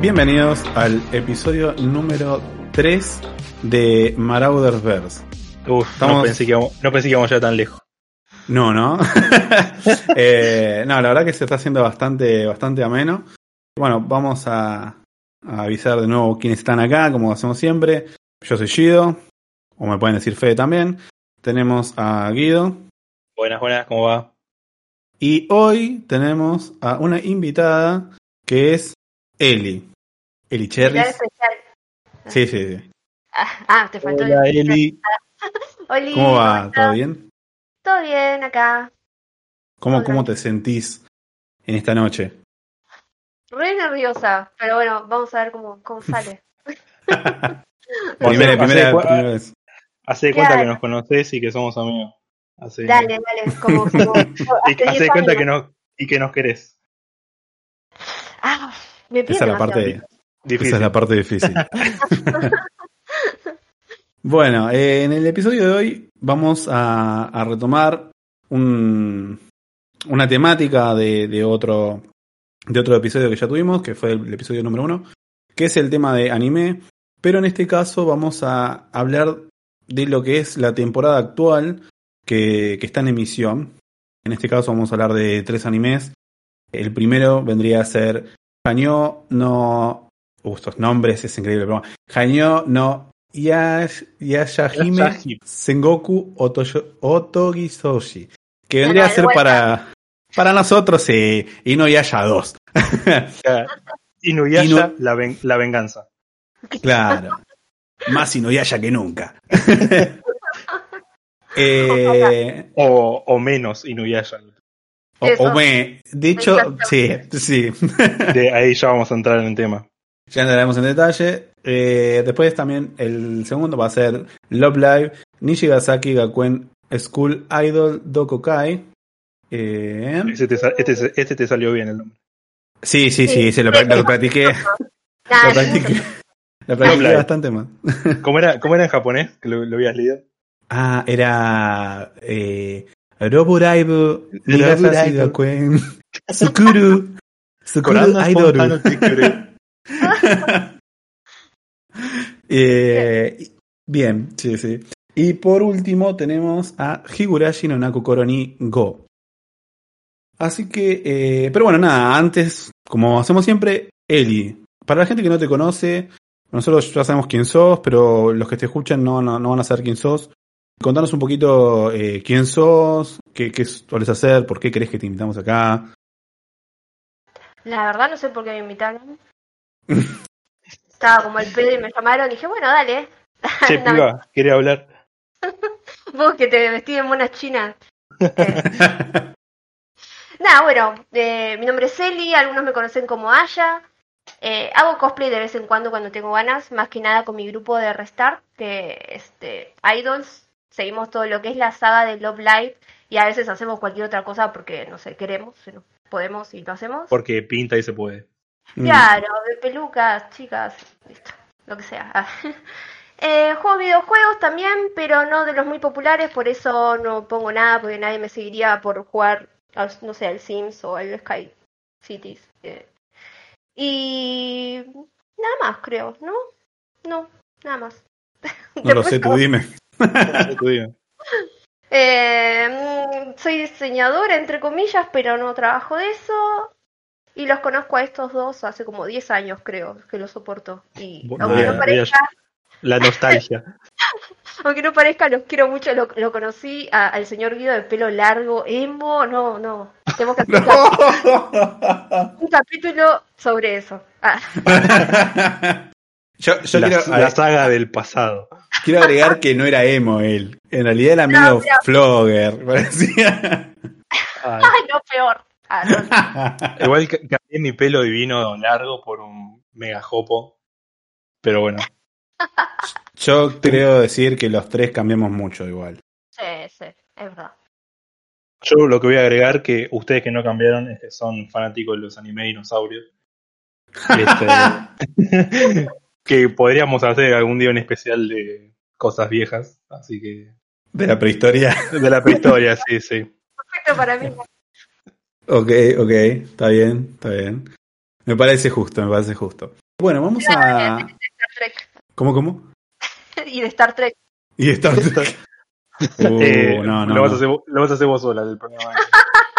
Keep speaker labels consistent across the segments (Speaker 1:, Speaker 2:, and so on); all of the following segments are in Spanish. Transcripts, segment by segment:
Speaker 1: Bienvenidos al episodio número 3 de Marauder's Verse.
Speaker 2: Uf,
Speaker 1: Estamos-
Speaker 2: no, pensé que íbamos, no pensé que íbamos ya tan lejos.
Speaker 1: No, no. Eh, no, la verdad que se está haciendo bastante, bastante ameno. Bueno, vamos a, a avisar de nuevo quiénes están acá, como hacemos siempre. Yo soy Guido, o me pueden decir Fede también. Tenemos a Guido.
Speaker 2: Buenas, buenas, ¿cómo va?
Speaker 1: Y hoy tenemos a una invitada que es Eli. Eli
Speaker 3: especial.
Speaker 1: Sí, sí, sí.
Speaker 3: Ah, ah, te faltó
Speaker 2: Hola,
Speaker 3: el-
Speaker 2: Eli.
Speaker 3: Oli,
Speaker 1: ¿Cómo va? ¿Todo bien?
Speaker 3: Todo bien acá.
Speaker 1: ¿Cómo,
Speaker 3: Hola.
Speaker 1: cómo te sentís en esta noche?
Speaker 3: Re nerviosa, pero bueno, vamos a ver cómo, cómo sale.
Speaker 1: Primera, primera,
Speaker 2: hace-
Speaker 1: primera vez.
Speaker 2: Hace de cuenta
Speaker 3: Claro.
Speaker 2: que nos conoces y que somos amigos. Hace,
Speaker 3: Dale, dale, como, como
Speaker 2: y
Speaker 3: hace
Speaker 2: de
Speaker 3: 10
Speaker 2: cuenta que nos, y que nos querés.
Speaker 3: Ah, me
Speaker 1: Esa es la parte,
Speaker 2: Difícil.
Speaker 1: esa es la parte difícil. bueno, eh, en el episodio de hoy vamos a, a retomar un- una temática de, de otro de otro episodio que ya tuvimos, que fue el episodio número uno, que es el tema de anime, pero en este caso vamos a hablar de lo que es la temporada actual que, que está en emisión. En este caso vamos a hablar de tres animes. El primero vendría a ser Hanyo no. Uh, estos nombres es increíble, pero Hanyo no Yash, Yashahime. Sengoku Otoyo- Otogisoshi. Que vendría a ser para, para nosotros eh, y no Yasha 2.
Speaker 2: Inuyasha,
Speaker 1: Inu-
Speaker 2: la, ven- la venganza.
Speaker 1: Claro. Más Inuyasha que nunca. eh,
Speaker 2: O, o menos Inuyasha.
Speaker 1: o, o me- de hecho, sí, sí.
Speaker 2: De ahí ya vamos a entrar en el tema.
Speaker 1: Ya entraremos en detalle. Eh, después también el segundo va a ser Love Live Nishigasaki Gakuen School Idol Dokokai. Eh,
Speaker 2: Este te, este, este te salió bien el nombre.
Speaker 1: sí, sí, sí,
Speaker 3: Sí.
Speaker 1: lo, lo practiqué. Lo practiqué, lo practiqué bastante más.
Speaker 2: ¿Cómo era, cómo era en japonés? Que lo, lo habías leído.
Speaker 1: Ah, era eh, Nigasaki
Speaker 2: Roboraibu.
Speaker 1: Gakuen Sukuru Sukuru Idol. Eh, bien, sí, sí. Y por último tenemos a Higurashi no Naku Koroni Go. Así que, eh, pero bueno, nada, antes, como hacemos siempre, Eli. Para la gente que no te conoce, nosotros ya sabemos quién sos, pero los que te escuchan no, no, no van a saber quién sos. Contanos un poquito eh, quién sos, qué, qué sueles hacer, por qué crees que te invitamos acá.
Speaker 3: La verdad no sé por qué me invitaron. Estaba como el pedo y me llamaron y dije, bueno, dale.
Speaker 2: Che,
Speaker 3: No,
Speaker 2: piba, quería hablar.
Speaker 3: Vos que te vestí en monas chinas. Eh, Nada, bueno, eh, mi nombre es Eli, algunos me conocen como Aya. Eh, hago cosplay de vez en cuando cuando tengo ganas, más que nada con mi grupo de Restart, que este, Idols, seguimos todo lo que es la saga de Love Live y a veces hacemos cualquier otra cosa porque, no sé, queremos, podemos y lo hacemos.
Speaker 2: Porque pinta y se puede.
Speaker 1: Mm.
Speaker 3: Claro, de pelucas, chicas, listo, lo que sea. Ah. Eh, juego videojuegos también, pero no de los muy populares, por eso no pongo nada, porque nadie me seguiría por jugar, al- no sé, al Sims o al Sky Cities. eh. Y nada más, creo, ¿no? No, nada más.
Speaker 1: No lo sé, tú dime.
Speaker 2: Tú dime.
Speaker 3: Eh, mm, soy diseñadora, entre comillas, pero no trabajo de eso. Y los conozco a estos dos hace como 10 años, creo, que los soporto. Y
Speaker 2: Bueno,
Speaker 3: aunque, no parezca,
Speaker 2: La nostalgia.
Speaker 3: aunque no parezca, los quiero mucho. Lo, lo conocí a- al señor Guido de pelo largo, emo. No, no. Tenemos que hacer un cap- un capítulo sobre eso. Ah,
Speaker 1: yo yo
Speaker 2: la,
Speaker 1: quiero,
Speaker 2: la saga del pasado.
Speaker 1: Quiero agregar que no era emo él. En realidad era medio
Speaker 3: No,
Speaker 1: flogger. Parecía.
Speaker 2: Ay,
Speaker 3: ay, no, peor. Ah, no.
Speaker 2: Igual cambié mi pelo divino largo por un mega jopo. Pero bueno,
Speaker 1: Yo creo decir que los tres cambiamos mucho igual.
Speaker 3: Sí, sí, es verdad.
Speaker 2: yo lo que voy a agregar que ustedes que no cambiaron es que son fanáticos de los anime dinosaurios. Este, que podríamos hacer algún día un especial de cosas viejas, así que
Speaker 1: De la prehistoria.
Speaker 2: de la prehistoria, sí, sí.
Speaker 3: Perfecto para mí.
Speaker 1: Ok, ok, está bien, está bien. Me parece justo, me parece justo. Bueno, vamos
Speaker 3: De
Speaker 1: a.
Speaker 3: Star Trek.
Speaker 1: ¿Cómo, cómo?
Speaker 3: Y de Star Trek.
Speaker 1: Y Star Trek. Uh,
Speaker 2: Eh,
Speaker 1: no, no,
Speaker 2: lo, vas
Speaker 1: no.
Speaker 2: A hacer, vos- lo vas a hacer vos sola del programa.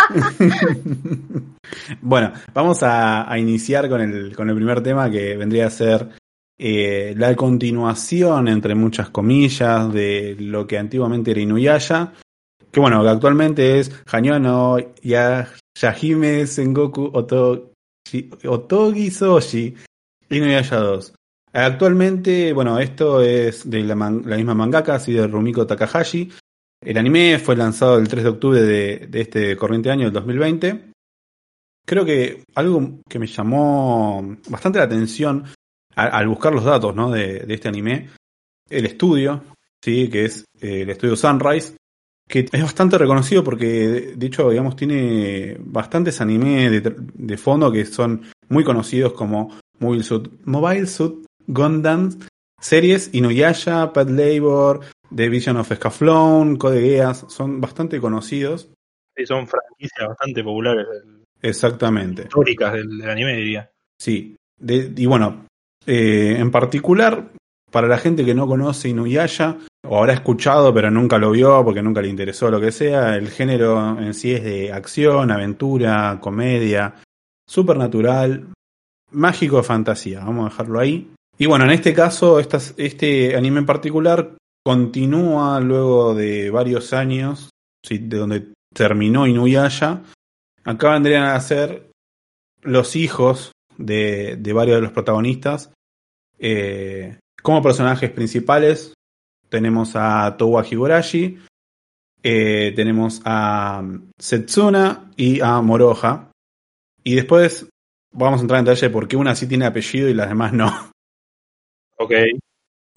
Speaker 1: bueno, vamos a, a iniciar con el, con el primer tema que vendría a ser eh, la continuación, entre muchas comillas, de lo que antiguamente era Inuyasha. Que bueno, que actualmente es Hanyono ya, Yahime Sengoku Oto, Otogi Soshi Inuyasha 2. Actualmente, bueno, esto es de la, la misma mangaka, así de Rumiko Takahashi. El anime fue lanzado el 3 de octubre de, este corriente año, del 2020. Creo que algo que me llamó bastante la atención al, buscar los datos ¿no? de, de este anime, el estudio, ¿sí? que es eh, el estudio Sunrise, que es bastante reconocido porque, de hecho, digamos, tiene bastantes animes de, de fondo que son muy conocidos como Mobile Suit, Mobile Suit Gundam, series Inuyasha, Pet Labor, The Vision of Scaflón, Code Geass, son bastante conocidos.
Speaker 2: Sí, son franquicias bastante populares, del-
Speaker 1: Exactamente.
Speaker 2: históricas del, del anime, diría.
Speaker 1: Sí. De- y bueno, eh, en particular, para la gente que no conoce Inuyasha, o habrá escuchado pero nunca lo vio porque nunca le interesó lo que sea, el género en sí es de acción, aventura, comedia, supernatural, mágico fantasía, vamos a dejarlo ahí. Y bueno, en este caso, este anime en particular continúa luego de varios años, de donde terminó Inuyasha. Acá vendrían a ser los hijos de, de varios de los protagonistas. Eh, como personajes principales tenemos a Towa Higurashi, eh, tenemos a Setsuna y a Moroha. Y después vamos a entrar en detalle de por qué una sí tiene apellido y las demás no.
Speaker 2: Ok.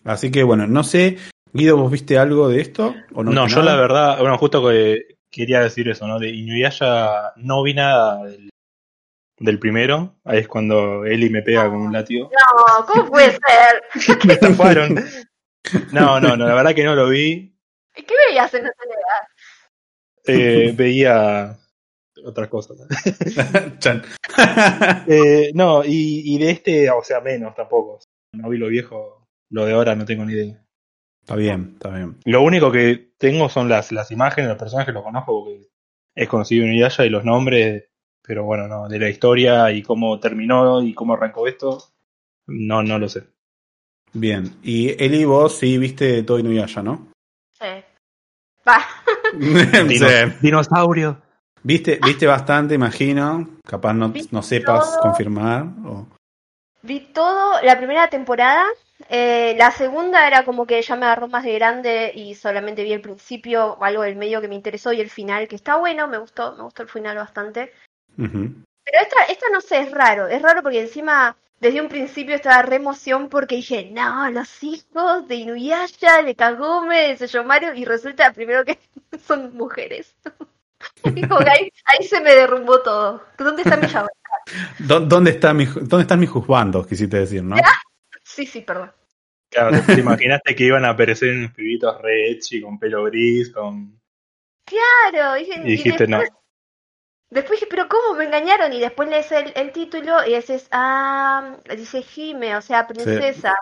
Speaker 1: Así que bueno, no sé, Guido, ¿vos viste algo de esto? ¿O no,
Speaker 2: No, yo
Speaker 1: nada?
Speaker 2: la verdad, bueno, justo que quería decir eso, ¿no? De Inuyasha no vi nada del, del primero. Ahí es cuando Eli me pega con un látigo.
Speaker 3: No, ¿cómo puede ser?
Speaker 2: me estafaron. No, no, no, la verdad que no lo vi.
Speaker 3: ¿Qué veías en la tele?
Speaker 2: Eh, veía otras cosas.
Speaker 1: Chan.
Speaker 2: Eh, no, y, y de este, o sea, menos tampoco. No vi lo viejo, lo de ahora no tengo ni idea.
Speaker 1: está bien, está bien.
Speaker 2: Lo único que tengo son las, las imágenes, los personajes los conozco porque es conocido Inuyasha y los nombres, pero bueno, no, de la historia y cómo terminó y cómo arrancó esto, no, no lo sé.
Speaker 1: Bien. Y Eli, vos sí viste todo Inuyasha, ¿no?
Speaker 3: Sí. Va.
Speaker 2: Dino-
Speaker 1: Sí.
Speaker 2: Dinosaurio.
Speaker 1: ¿Viste, viste bastante, imagino. Capaz no, no sepas
Speaker 3: todo.
Speaker 1: confirmar. o-
Speaker 3: Vi todo la primera temporada. eh, la segunda era como que ya me agarró más de grande y solamente vi el principio, algo del medio que me interesó y el final, que está bueno, me gustó, me gustó el final bastante. Pero esta, esta no sé, es raro, es raro porque encima desde un principio estaba re emoción porque dije, no, los hijos de Inuyasha, de Kagome, de Seyomaru, y resulta primero que son mujeres. Que ahí, ahí se me derrumbó todo. ¿Dónde está mi llave?
Speaker 1: ¿Dó- ¿Dónde, está mi, ¿Dónde están mis juzbandos? Quisiste decir, ¿no?
Speaker 3: Sí, sí, perdón.
Speaker 2: Claro, te imaginaste que iban a aparecer unos pibitos re etchi, con pelo gris, con...
Speaker 3: Claro, dije,
Speaker 2: Y dijiste no.
Speaker 3: después, después dije, pero ¿cómo me engañaron? Y después lees el, el título y dices, ah, dice Jime, o sea, princesa.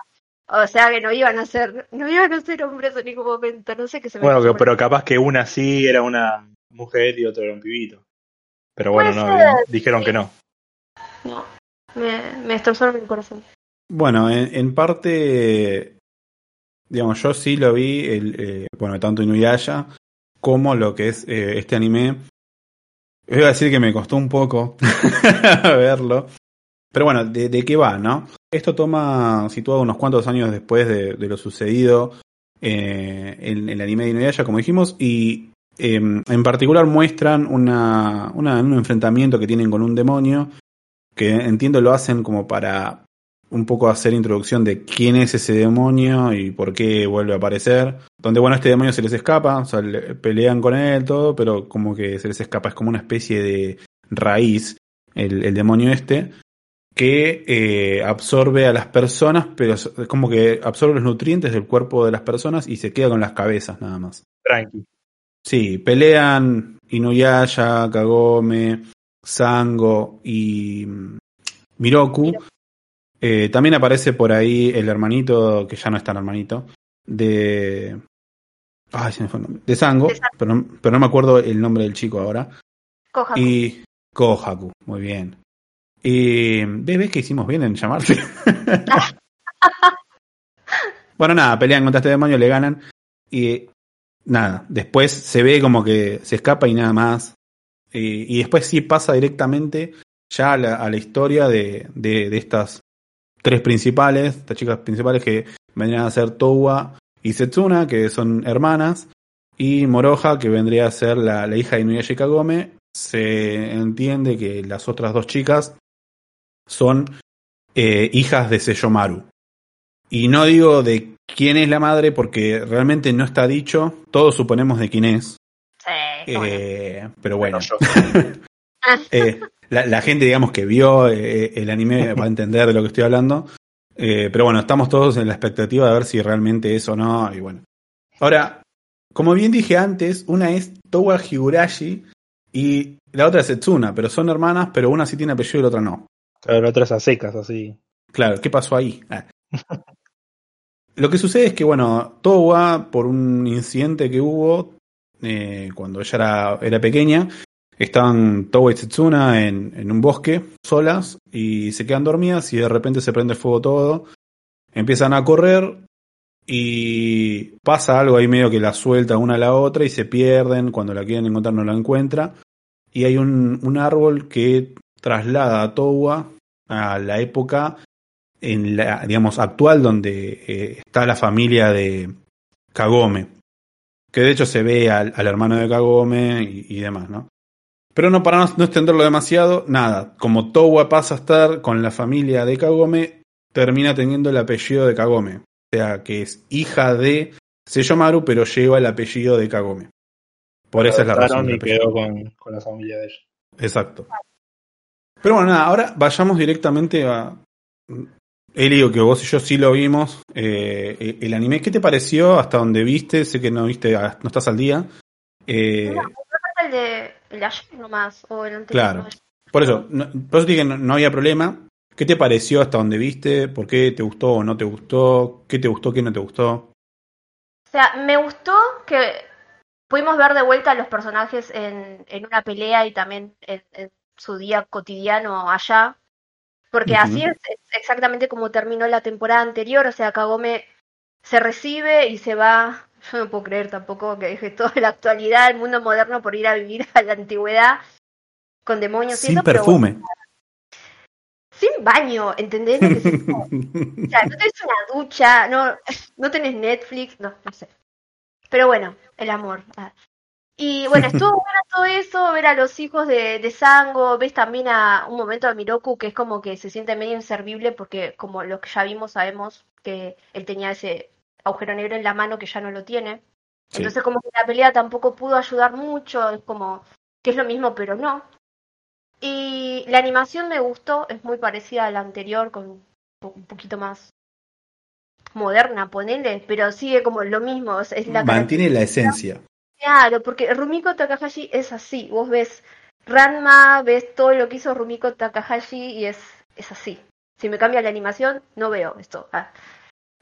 Speaker 3: O sea que no iban a ser, no iban a ser hombres en ningún momento, no sé qué se me
Speaker 2: Bueno, que- pero capaz que una sí era una mujer y otro era un pibito. Pero bueno, no,
Speaker 3: ser,
Speaker 2: dijeron
Speaker 3: sí.
Speaker 2: que no.
Speaker 3: No, me, me destrozaron el corazón.
Speaker 1: Bueno, en, en parte, digamos, yo sí lo vi, el, eh, bueno, tanto Inuyasha como lo que es eh, este anime. Voy a decir que me costó un poco verlo. Pero bueno, ¿de, qué va, no? Esto toma situado unos cuantos años después de, lo sucedido eh, en, el anime de Inuyasha, como dijimos, y eh, en particular muestran una- un enfrentamiento que tienen con un demonio, que entiendo lo hacen como para un poco hacer introducción de quién es ese demonio y por qué vuelve a aparecer. Donde, bueno, este demonio se les escapa, o sea, le- pelean con él, todo, pero como que se les escapa, es como una especie de raíz, el, el demonio este, que eh, absorbe a las personas, pero es es como que absorbe los nutrientes del cuerpo de las personas y se queda con las cabezas nada más.
Speaker 2: Tranqui.
Speaker 1: Sí, pelean Inuyasha, Kagome, Sango y mm, Miroku. Eh, también aparece por ahí el hermanito, que ya no es tan hermanito, de. Ay, se me fue el nombre. De Sango,
Speaker 3: De.
Speaker 1: Pero, no, pero no me acuerdo el nombre del chico ahora.
Speaker 3: Kohaku.
Speaker 1: Y. Kohaku, muy bien. Y. ¿Ves, que hicimos bien en llamarse? bueno, nada, pelean contra este demonio, le ganan. Y. Nada, después se ve como que se escapa y nada más. Y, y después sí pasa directamente ya a la, a la historia de, de, de estas tres principales, estas chicas principales que vendrían a ser Towa y Setsuna, que son hermanas, y Moroha, que vendría a ser la, la hija de Inuyasha Kagome. Se entiende que las otras dos chicas son eh, hijas de Seyomaru. Y no digo de quién es la madre porque realmente no está dicho, todos suponemos de quién es.
Speaker 3: Sí.
Speaker 1: Eh, pero bueno,
Speaker 2: yo.
Speaker 1: eh, la, la gente, digamos, que vio eh, el anime va a entender de lo que estoy hablando. Eh, pero bueno, estamos todos en la expectativa de ver si realmente es o no. Y bueno. Ahora, como bien dije antes, una es Towa Higurashi y la otra es Setsuna, pero son hermanas, pero una sí tiene apellido y la otra no.
Speaker 2: Claro, la otra es a secas, así.
Speaker 1: Claro, ¿qué pasó ahí? Ah. Lo que sucede es que, bueno, Towa, por un incidente que hubo eh, cuando ella era, era pequeña, estaban Towa y Setsuna en, en un bosque solas y se quedan dormidas y de repente se prende fuego todo. Empiezan a correr y pasa algo ahí medio que la suelta una a la otra y se pierden. Cuando la quieren encontrar no la encuentra. Y hay un, un árbol que traslada a Towa a la época en la, digamos, actual donde eh, está la familia de Kagome. Que de hecho se ve al, al hermano de Kagome y, demás, ¿no? Pero no para no, no extenderlo demasiado, nada. Como Towa pasa a estar con la familia de Kagome, termina teniendo el apellido de Kagome. O sea, que es hija de Seyomaru, pero lleva el apellido de Kagome. Por esa es la razón.
Speaker 2: Y quedó con, con la familia de ella.
Speaker 1: Exacto. Pero bueno, nada, ahora vayamos directamente a. Elio, que vos y yo sí lo vimos, eh, el anime. ¿Qué te pareció hasta donde viste? Sé que no viste, no estás al día. Eh,
Speaker 3: No, de, el de ayer nomás, o el anterior.
Speaker 1: Claro. por eso, no, por eso dije que no, no había problema. ¿Qué te pareció hasta donde viste? ¿Por qué te gustó o no te gustó? ¿Qué te gustó, qué no te gustó?
Speaker 3: O sea, me gustó que pudimos ver de vuelta a los personajes en, en una pelea y también en, en su día cotidiano allá. Porque así es, es exactamente como terminó la temporada anterior. O sea, Kagome se recibe y se va. Yo no puedo creer tampoco que deje toda la actualidad, el mundo moderno, por ir a vivir a la antigüedad con demonios
Speaker 1: Sin
Speaker 3: eso, pero
Speaker 1: perfume.
Speaker 3: bueno, sin baño, ¿entendés? Lo que es? O sea, no tenés una ducha, no, no tenés Netflix, no, no sé. Pero bueno, el amor. ah. Y bueno, estuvo bueno todo eso, ver a los hijos de, de Sango, ves también a un momento a Miroku que es como que se siente medio inservible porque como los que ya vimos sabemos que él tenía ese agujero negro en la mano que ya no lo tiene.
Speaker 1: Sí.
Speaker 3: Entonces como que la pelea tampoco pudo ayudar mucho, es como que es lo mismo pero no. Y la animación me gustó, es muy parecida a la anterior, con un po- un poquito más moderna, ponele, pero sigue como lo mismo, es la
Speaker 1: Mantiene la esencia.
Speaker 3: Claro, porque Rumiko Takahashi es así. Vos ves Ranma, ves todo lo que hizo Rumiko Takahashi y es, es así. Si me cambia la animación, no veo esto. Ah.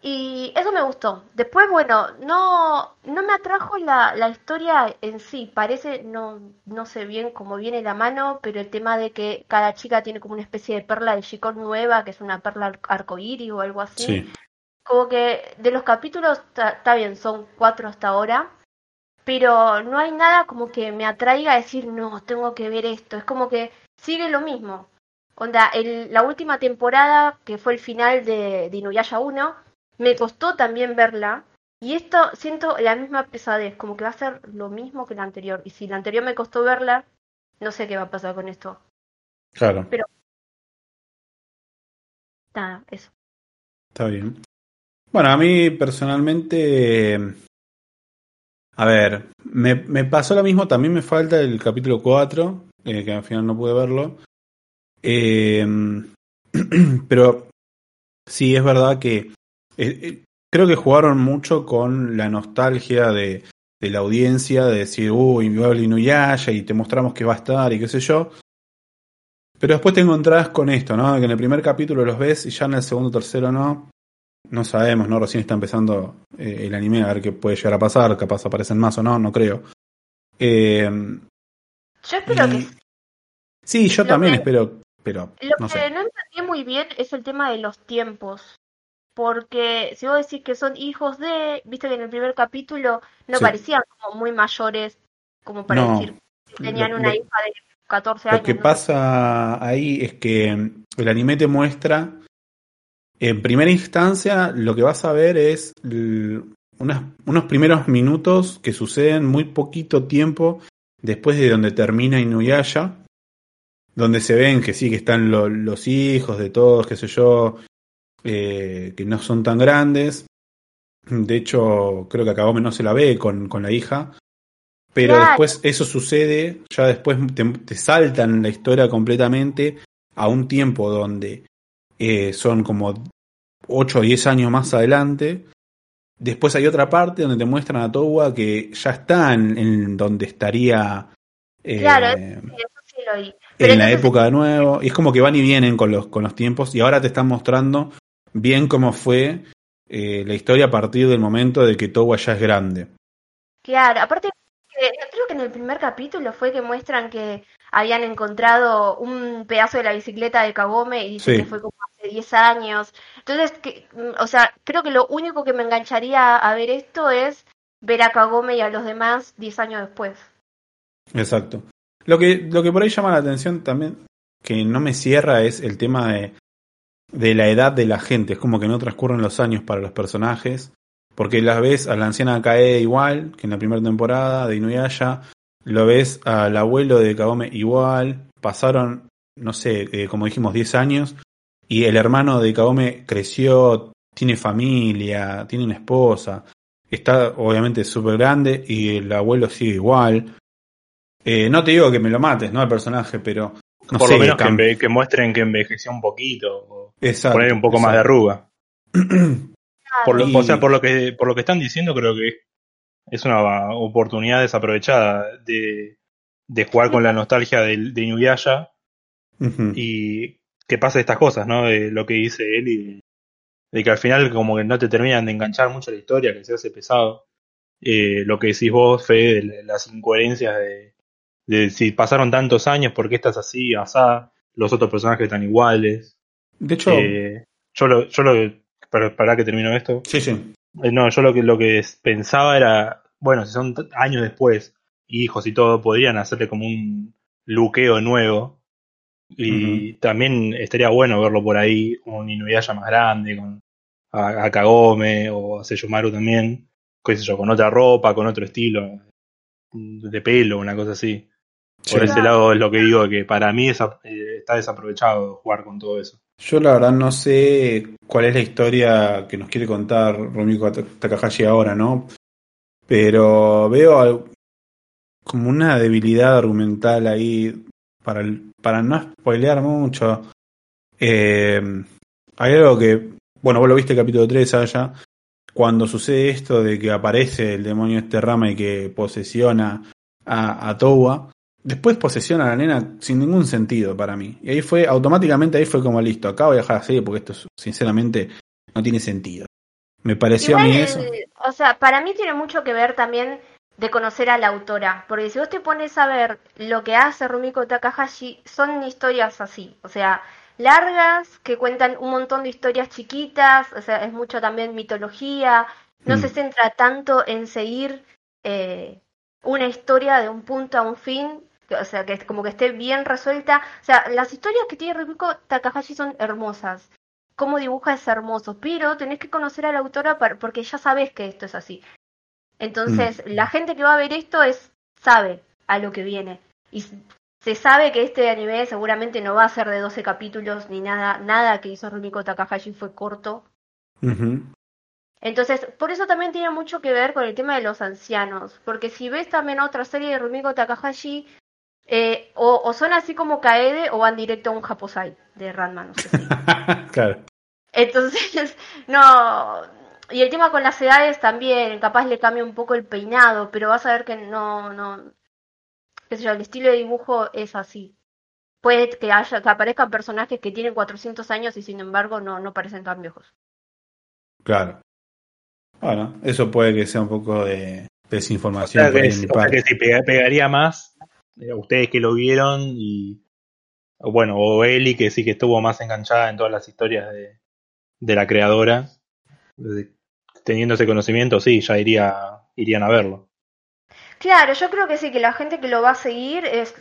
Speaker 3: Y eso me gustó. Después, bueno, no, no me atrajo la, la historia en sí. Parece, no, no sé bien cómo viene la mano, pero el tema de que cada chica tiene como una especie de perla de Shikon nueva, que es una perla arcoíris o algo así
Speaker 1: Sí.
Speaker 3: como que de los capítulos está está bien, son cuatro hasta ahora, pero no hay nada como que me atraiga a decir, no, tengo que ver esto. Es como que sigue lo mismo. Onda, el, la última temporada, que fue el final de, de Inuyasha 1, me costó también verla. Y esto siento la misma pesadez, como que va a ser lo mismo que la anterior. Y si la anterior me costó verla, no sé qué va a pasar con esto.
Speaker 1: Claro,
Speaker 3: Nada, eso.
Speaker 1: está bien. Bueno, a mí personalmente. A ver, me, me pasó lo mismo, también me falta el capítulo 4, eh, que al final no pude verlo. Eh, pero sí, es verdad que eh, eh, creo que jugaron mucho con la nostalgia de, de la audiencia, de decir, uy, haber Inuyasha y te mostramos que va a estar y qué sé yo. Pero después te encontrás con esto, ¿no? Que en el primer capítulo los ves y ya en el segundo tercero no. No sabemos, ¿no? Recién está empezando eh, el anime, a ver qué puede llegar a pasar. Capaz aparecen más o no, no creo. Eh,
Speaker 3: Yo espero
Speaker 1: y-
Speaker 3: que
Speaker 1: Sí, yo
Speaker 3: Lo
Speaker 1: también
Speaker 3: que-
Speaker 1: espero, pero
Speaker 3: Lo
Speaker 1: no
Speaker 3: que
Speaker 1: sé.
Speaker 3: no entendí muy bien es el tema de los tiempos. Porque si vos decís que son hijos de, viste que en el primer capítulo no
Speaker 1: Sí.
Speaker 3: parecían como muy mayores, como para
Speaker 1: No.
Speaker 3: decir que tenían
Speaker 1: Lo-
Speaker 3: una
Speaker 1: lo-
Speaker 3: hija de 14
Speaker 1: Lo
Speaker 3: años.
Speaker 1: que
Speaker 3: ¿no?
Speaker 1: pasa ahí es que el anime te muestra, en primera instancia, lo que vas a ver es unas- unos primeros minutos que suceden muy poquito tiempo después de donde termina Inuyasha, donde se ven que sí, que están lo- los hijos de todos, qué sé yo, eh, que no son tan grandes. De hecho, creo que a Kagome no se la ve con, con la hija. Pero
Speaker 3: Claro.
Speaker 1: después eso sucede, ya después te, te saltan la historia completamente a un tiempo donde eh, son como 8 o 10 años más adelante. Después hay otra parte donde te muestran a Towa que ya está en, en donde estaría eh,
Speaker 3: Claro, Sí, eso sí lo vi. Pero
Speaker 1: en la época de nuevo. Y es como que van y vienen con los, con los tiempos. Y ahora te están mostrando bien cómo fue eh, la historia a partir del momento de que Towa ya es grande.
Speaker 3: Claro, aparte, eh, creo que en el primer capítulo fue que muestran que habían encontrado un pedazo de la bicicleta de Kagome y dicen
Speaker 1: Sí.
Speaker 3: que fue como hace 10 años. Entonces, que, mm, o sea, creo que lo único que me engancharía a ver esto es ver a Kagome y a los demás 10 años después.
Speaker 1: Exacto. Lo que, lo que por ahí llama la atención también, que no me cierra, es el tema de, de la edad de la gente. Es como que no transcurren los años para los personajes. Porque las ves a la anciana Kae igual que en la primera temporada de Inuyasha. Lo ves al abuelo de Kagome igual. Pasaron, no sé, eh, como dijimos, 10 años. Y el hermano de Kagome creció, tiene familia, tiene una esposa. Está obviamente súper grande y el abuelo sigue igual. Eh, no te digo que me lo mates, ¿no? Al personaje, pero. No
Speaker 2: Por
Speaker 1: sé,
Speaker 2: lo menos que, que muestren que envejeció un poquito.
Speaker 1: Exacto,
Speaker 2: poner un poco más de arruga. Por lo,
Speaker 1: Y-
Speaker 2: O sea, por lo que por lo que están diciendo, creo que es una oportunidad desaprovechada de, de jugar con la nostalgia de, de Inuyasha y que pase estas cosas, ¿no? De lo que dice él y de que al final como que no te terminan de enganchar mucho la historia, que se hace pesado. Eh, lo que decís vos, Fede, de las incoherencias de, de si pasaron tantos años, ¿por qué estás así, asá? Los otros personajes están iguales.
Speaker 1: De hecho,
Speaker 2: Eh, yo lo, yo lo, para, para que termino esto,
Speaker 1: sí, sí.
Speaker 2: eh, no, yo lo que, lo que pensaba era, bueno, si son años después, hijos y todo, podrían hacerle como un luqueo nuevo. Y también estaría bueno verlo por ahí, un Inuyasha más grande, con a, a Kagome o a Seyomaru también, qué sé yo, con otra ropa, con otro estilo de pelo, una cosa así. Por
Speaker 1: Sí.
Speaker 2: ese lado es lo que digo, que para mí es eh, está desaprovechado jugar con todo eso.
Speaker 1: Yo la verdad no sé cuál es la historia que nos quiere contar Rumiko Takahashi ahora, ¿no? Pero veo como una debilidad argumental ahí para, para no spoilear mucho. Eh, hay algo que, bueno, vos lo viste el capítulo 3 allá, cuando sucede esto de que aparece el demonio este rama y que posesiona a, a Towa, después posesiona a la nena sin ningún sentido para mí. Y ahí fue, automáticamente ahí fue como listo, acá voy a dejar la serie porque esto sinceramente no tiene sentido. Me pareció a mí eso.
Speaker 3: eh, o sea, para mí tiene mucho que ver también de conocer a la autora, porque si vos te pones a ver lo que hace Rumiko Takahashi, son historias así, o sea, largas, que cuentan un montón de historias chiquitas, o sea, es mucho también mitología, no
Speaker 1: Mm.
Speaker 3: se centra tanto en seguir eh, una historia de un punto a un fin, o sea, que como que esté bien resuelta, o sea, las historias que tiene Rumiko Takahashi son hermosas, cómo dibuja es hermoso, pero tenés que conocer a la autora porque ya sabes que esto es así. Entonces, la gente que va a ver esto es sabe a lo que viene. Y se sabe que este anime seguramente no va a ser de 12 capítulos ni nada, nada que hizo Rumiko Takahashi fue corto. Entonces, por eso también tiene mucho que ver con el tema de los ancianos, porque si ves también otra serie de Rumiko Takahashi, eh, o, o son así como Kaede o van directo a un Japosai de Ranma, no sé si.
Speaker 1: claro.
Speaker 3: Entonces, no. Y el tema con las edades también, capaz le cambia un poco el peinado, pero vas a ver que no, no. qué sé yo, el estilo de dibujo es así. puede que haya que aparezcan personajes que tienen 400 años y sin embargo no, no parecen tan viejos.
Speaker 1: Claro. Bueno, eso puede que sea un poco de
Speaker 2: O
Speaker 1: desinformación.
Speaker 2: sea, que, o sea que si pega- pegaría más eh, ustedes que lo vieron y bueno, o Eli que sí que estuvo más enganchada en todas las historias de, de la creadora, de- teniendo ese conocimiento, sí, ya iría, irían a verlo.
Speaker 3: Claro, yo creo que sí, que la gente que lo va a seguir es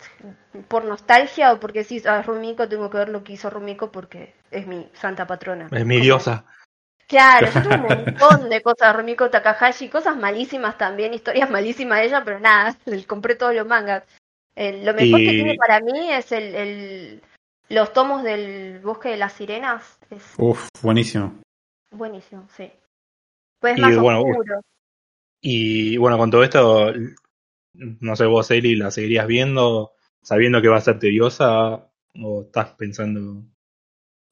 Speaker 3: por nostalgia o porque sí, a Rumiko tengo que ver lo que hizo Rumiko porque es mi santa patrona.
Speaker 2: Es mi diosa.
Speaker 3: Claro, yo tuve un montón de cosas Rumiko Takahashi, cosas malísimas también, historias malísimas de ella, pero nada, le compré todos los mangas. El- lo mejor que tiene para mí es el, el- los tomos del Bosque de las Sirenas, es
Speaker 1: Uf, buenísimo.
Speaker 3: buenísimo, sí. Pues es
Speaker 2: Y
Speaker 3: más
Speaker 2: bueno,
Speaker 3: oscuro.
Speaker 2: Y bueno, con todo esto, no sé, vos, Eli, ¿la seguirías viendo sabiendo que va a ser tediosa o estás pensando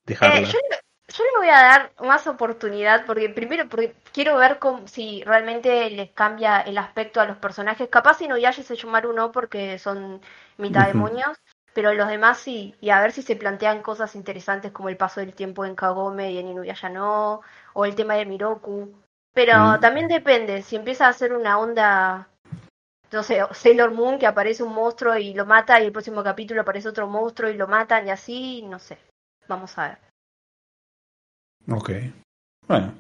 Speaker 2: dejarla?
Speaker 3: Eh, yo, le- yo le voy a dar más oportunidad porque primero porque quiero ver cómo- si realmente les cambia el aspecto a los personajes. Capaz Inuyasha y Seishomaru no porque son mitad demonios, pero los demás sí. Y a ver si se plantean cosas interesantes como el paso del tiempo en Kagome y en Inuyasha no, o el tema de Miroku. Pero también depende, si empieza a hacer una onda, no sé, Sailor Moon que aparece un monstruo y lo mata y el próximo capítulo aparece otro monstruo y lo matan y así, no sé. Vamos a ver.
Speaker 1: Ok. Bueno.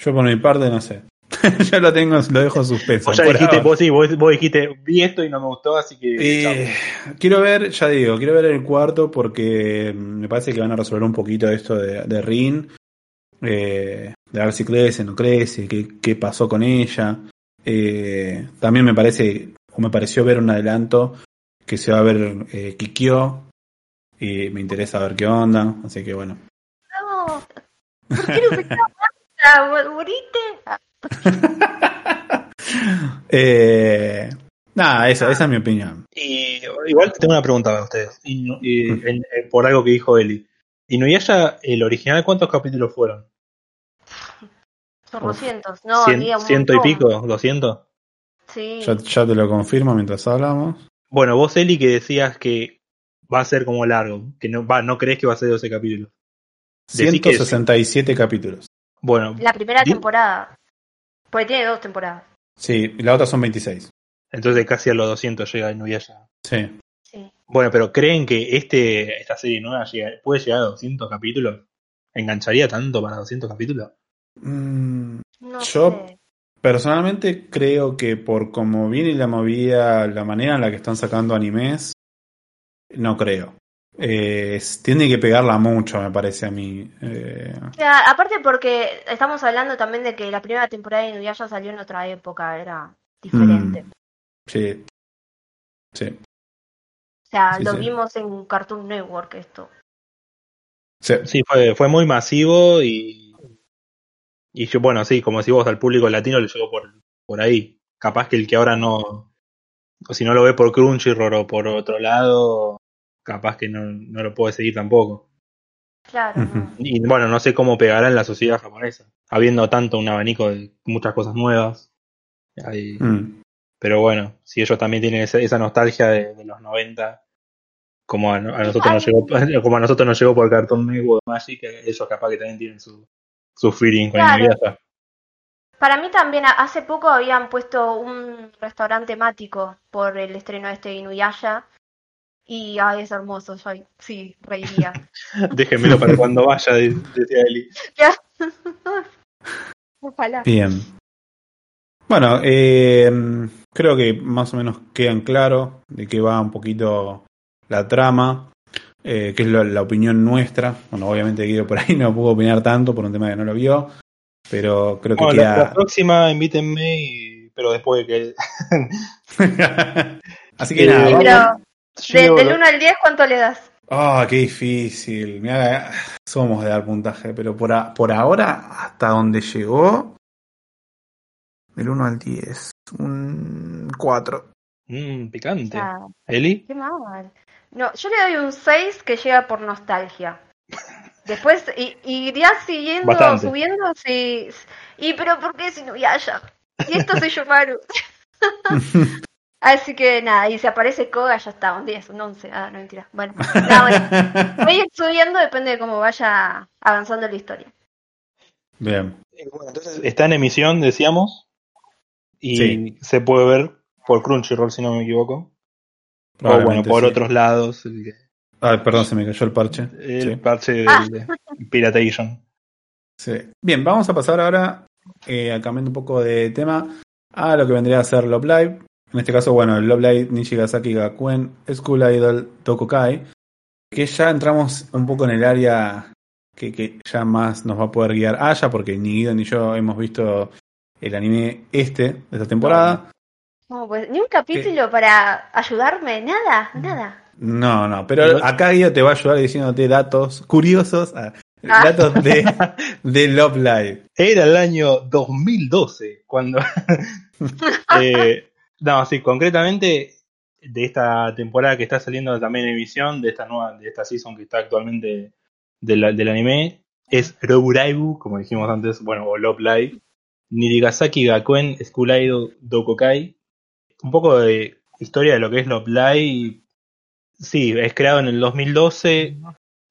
Speaker 1: Yo por mi parte no sé. ya lo tengo, lo dejo suspenso.
Speaker 2: Vos ya dijiste, vos sí, vos, vos dijiste, vi esto y no me gustó, así que...
Speaker 1: Eh, quiero ver, ya digo, quiero ver el cuarto porque mm, me parece que van a resolver un poquito esto de, de Rin. eh, de ver si crece, no crece, qué, qué pasó con ella. Eh, también me parece, o me pareció ver un adelanto que se va a ver eh, Kikyo. Y me interesa ver qué onda. Así que bueno.
Speaker 3: No, ¿por qué no se mata? ¿Moriste?
Speaker 1: Eh, nada, esa, esa es mi opinión.
Speaker 2: Y igual tengo una pregunta para ustedes, y, y- en- en- por algo que dijo Eli. ¿Inuyasha, el original, cuántos capítulos fueron?
Speaker 3: Son
Speaker 1: Uf.
Speaker 3: 200. No,
Speaker 2: ¿Cien-
Speaker 3: había un
Speaker 2: ¿Ciento y pico? ¿Doscientos?
Speaker 3: Sí.
Speaker 1: Ya, ya te lo confirmo mientras hablamos.
Speaker 2: Bueno, vos, Eli, que decías que va a ser como largo, que no, va, no crees que va a ser 12 capítulos. Decí que sí.
Speaker 1: 167 capítulos.
Speaker 2: Bueno,
Speaker 3: La primera
Speaker 2: Di-
Speaker 3: temporada. Porque tiene dos temporadas.
Speaker 1: Sí, y la otra son 26.
Speaker 2: entonces casi a los 200 llega Inuyasha.
Speaker 1: Sí.
Speaker 3: Sí.
Speaker 2: Bueno, pero ¿creen que este esta serie nueva llega- puede llegar a 200 capítulos? ¿Engancharía tanto para 200 capítulos?
Speaker 1: Mm,
Speaker 3: No
Speaker 1: Yo-
Speaker 3: sé.
Speaker 1: personalmente creo que por como viene la movida, la manera en la que están sacando animes, no creo. Eh, tiene que pegarla mucho, me parece a mí. Eh,
Speaker 3: O sea, aparte porque estamos hablando también de que la primera temporada de Inuyasha salió en otra época, era diferente.
Speaker 1: Mm. sí. Sí.
Speaker 3: O sea,
Speaker 1: Sí,
Speaker 3: lo
Speaker 1: sí.
Speaker 3: vimos en Cartoon Network esto.
Speaker 1: Sí.
Speaker 2: Sí, fue, fue muy masivo y. Y yo, bueno, sí, como si vos al público latino le llegó por, por ahí. Capaz que el que ahora no. O si no lo ve por Crunchyroll o por otro lado, capaz que no, no lo puede seguir tampoco.
Speaker 3: Claro. No.
Speaker 2: Y bueno, no sé cómo pegará en la sociedad japonesa. Habiendo tanto un abanico de muchas cosas nuevas. Hay-
Speaker 1: Mm.
Speaker 2: Pero bueno, si ellos también tienen esa, esa nostalgia de, de los 90, como a, a nosotros nos llegó, como a nosotros nos llegó por Cartoon Network Magic, ellos capaz que también tienen su, su feeling con
Speaker 3: Claro.
Speaker 2: Inuyasha.
Speaker 3: Para mí también, hace poco habían puesto un restaurante temático por el estreno de este Inuyasha. Y ay, es hermoso, yo sí, reiría.
Speaker 2: Déjenmelo para cuando vaya, de- decía Eli.
Speaker 3: Ojalá.
Speaker 1: Bien. Bueno, eh, creo que más o menos quedan claros de qué va un poquito la trama, eh, que es la, la opinión nuestra. Bueno, obviamente Guido por ahí no pudo opinar tanto por un tema que no lo vio, pero creo que
Speaker 2: Bueno, la, la
Speaker 1: queda...
Speaker 2: próxima invítenme, y- pero después de que...
Speaker 1: Así que
Speaker 2: Eh,
Speaker 1: nada,
Speaker 2: Yo
Speaker 3: de- del 1 al 10, ¿cuánto le das?
Speaker 1: Ah, qué difícil. Mirá, somos de dar puntaje, pero por, a- por ahora, hasta donde llegó, del 1 al 10, un 4.
Speaker 2: mm, picante.
Speaker 3: Ah,
Speaker 2: Eli,
Speaker 3: qué mal. No, yo le doy un 6 que llega por nostalgia. Después y, y iría siguiendo,
Speaker 2: Bastante.
Speaker 3: subiendo, sí. Y pero ¿por qué si no Yaya? Y esto soy Yomaru. Así que nada, y si aparece Koga ya está, un 10, un 11, ah, no mentira. Bueno, nada, bueno. voy a ir subiendo, depende de cómo vaya avanzando la historia.
Speaker 1: Bien.
Speaker 2: Eh, Bueno, entonces está en emisión, decíamos, y
Speaker 1: Sí.
Speaker 2: se puede ver por Crunchyroll, si no me equivoco. O bueno, por
Speaker 1: sí.
Speaker 2: otros lados, el,
Speaker 1: Ah, perdón, se me cayó el parche.
Speaker 2: el
Speaker 1: Sí.
Speaker 2: parche del
Speaker 3: Ah.
Speaker 2: de Piratation.
Speaker 1: Sí. Bien, vamos a pasar ahora, eh, a cambiando un poco de tema, a lo que vendría a ser Love Live. En este caso, bueno, el Love Live Nishigasaki Gakuen School Idol Tokokai. Que ya entramos un poco en el área que, que ya más nos va a poder guiar Aya, porque ni Guido ni yo hemos visto el anime este de esta temporada.
Speaker 3: No, pues, ni un capítulo para ayudarme, nada, nada.
Speaker 1: No, no, pero acá Guido te va a ayudar diciéndote datos curiosos, ah,
Speaker 3: Ah.
Speaker 1: datos de, de Love Live.
Speaker 2: Era el año 2012 cuando... eh, no, sí, concretamente de esta temporada que está saliendo también en emisión, de esta nueva, de esta season que está actualmente del, anime, es Roburaibu, como dijimos antes, bueno, o Love Live, Nirigasaki Gakuen School Idol Dokokai. Un poco de historia de lo que es Love Live. Sí, es creado en el 2012,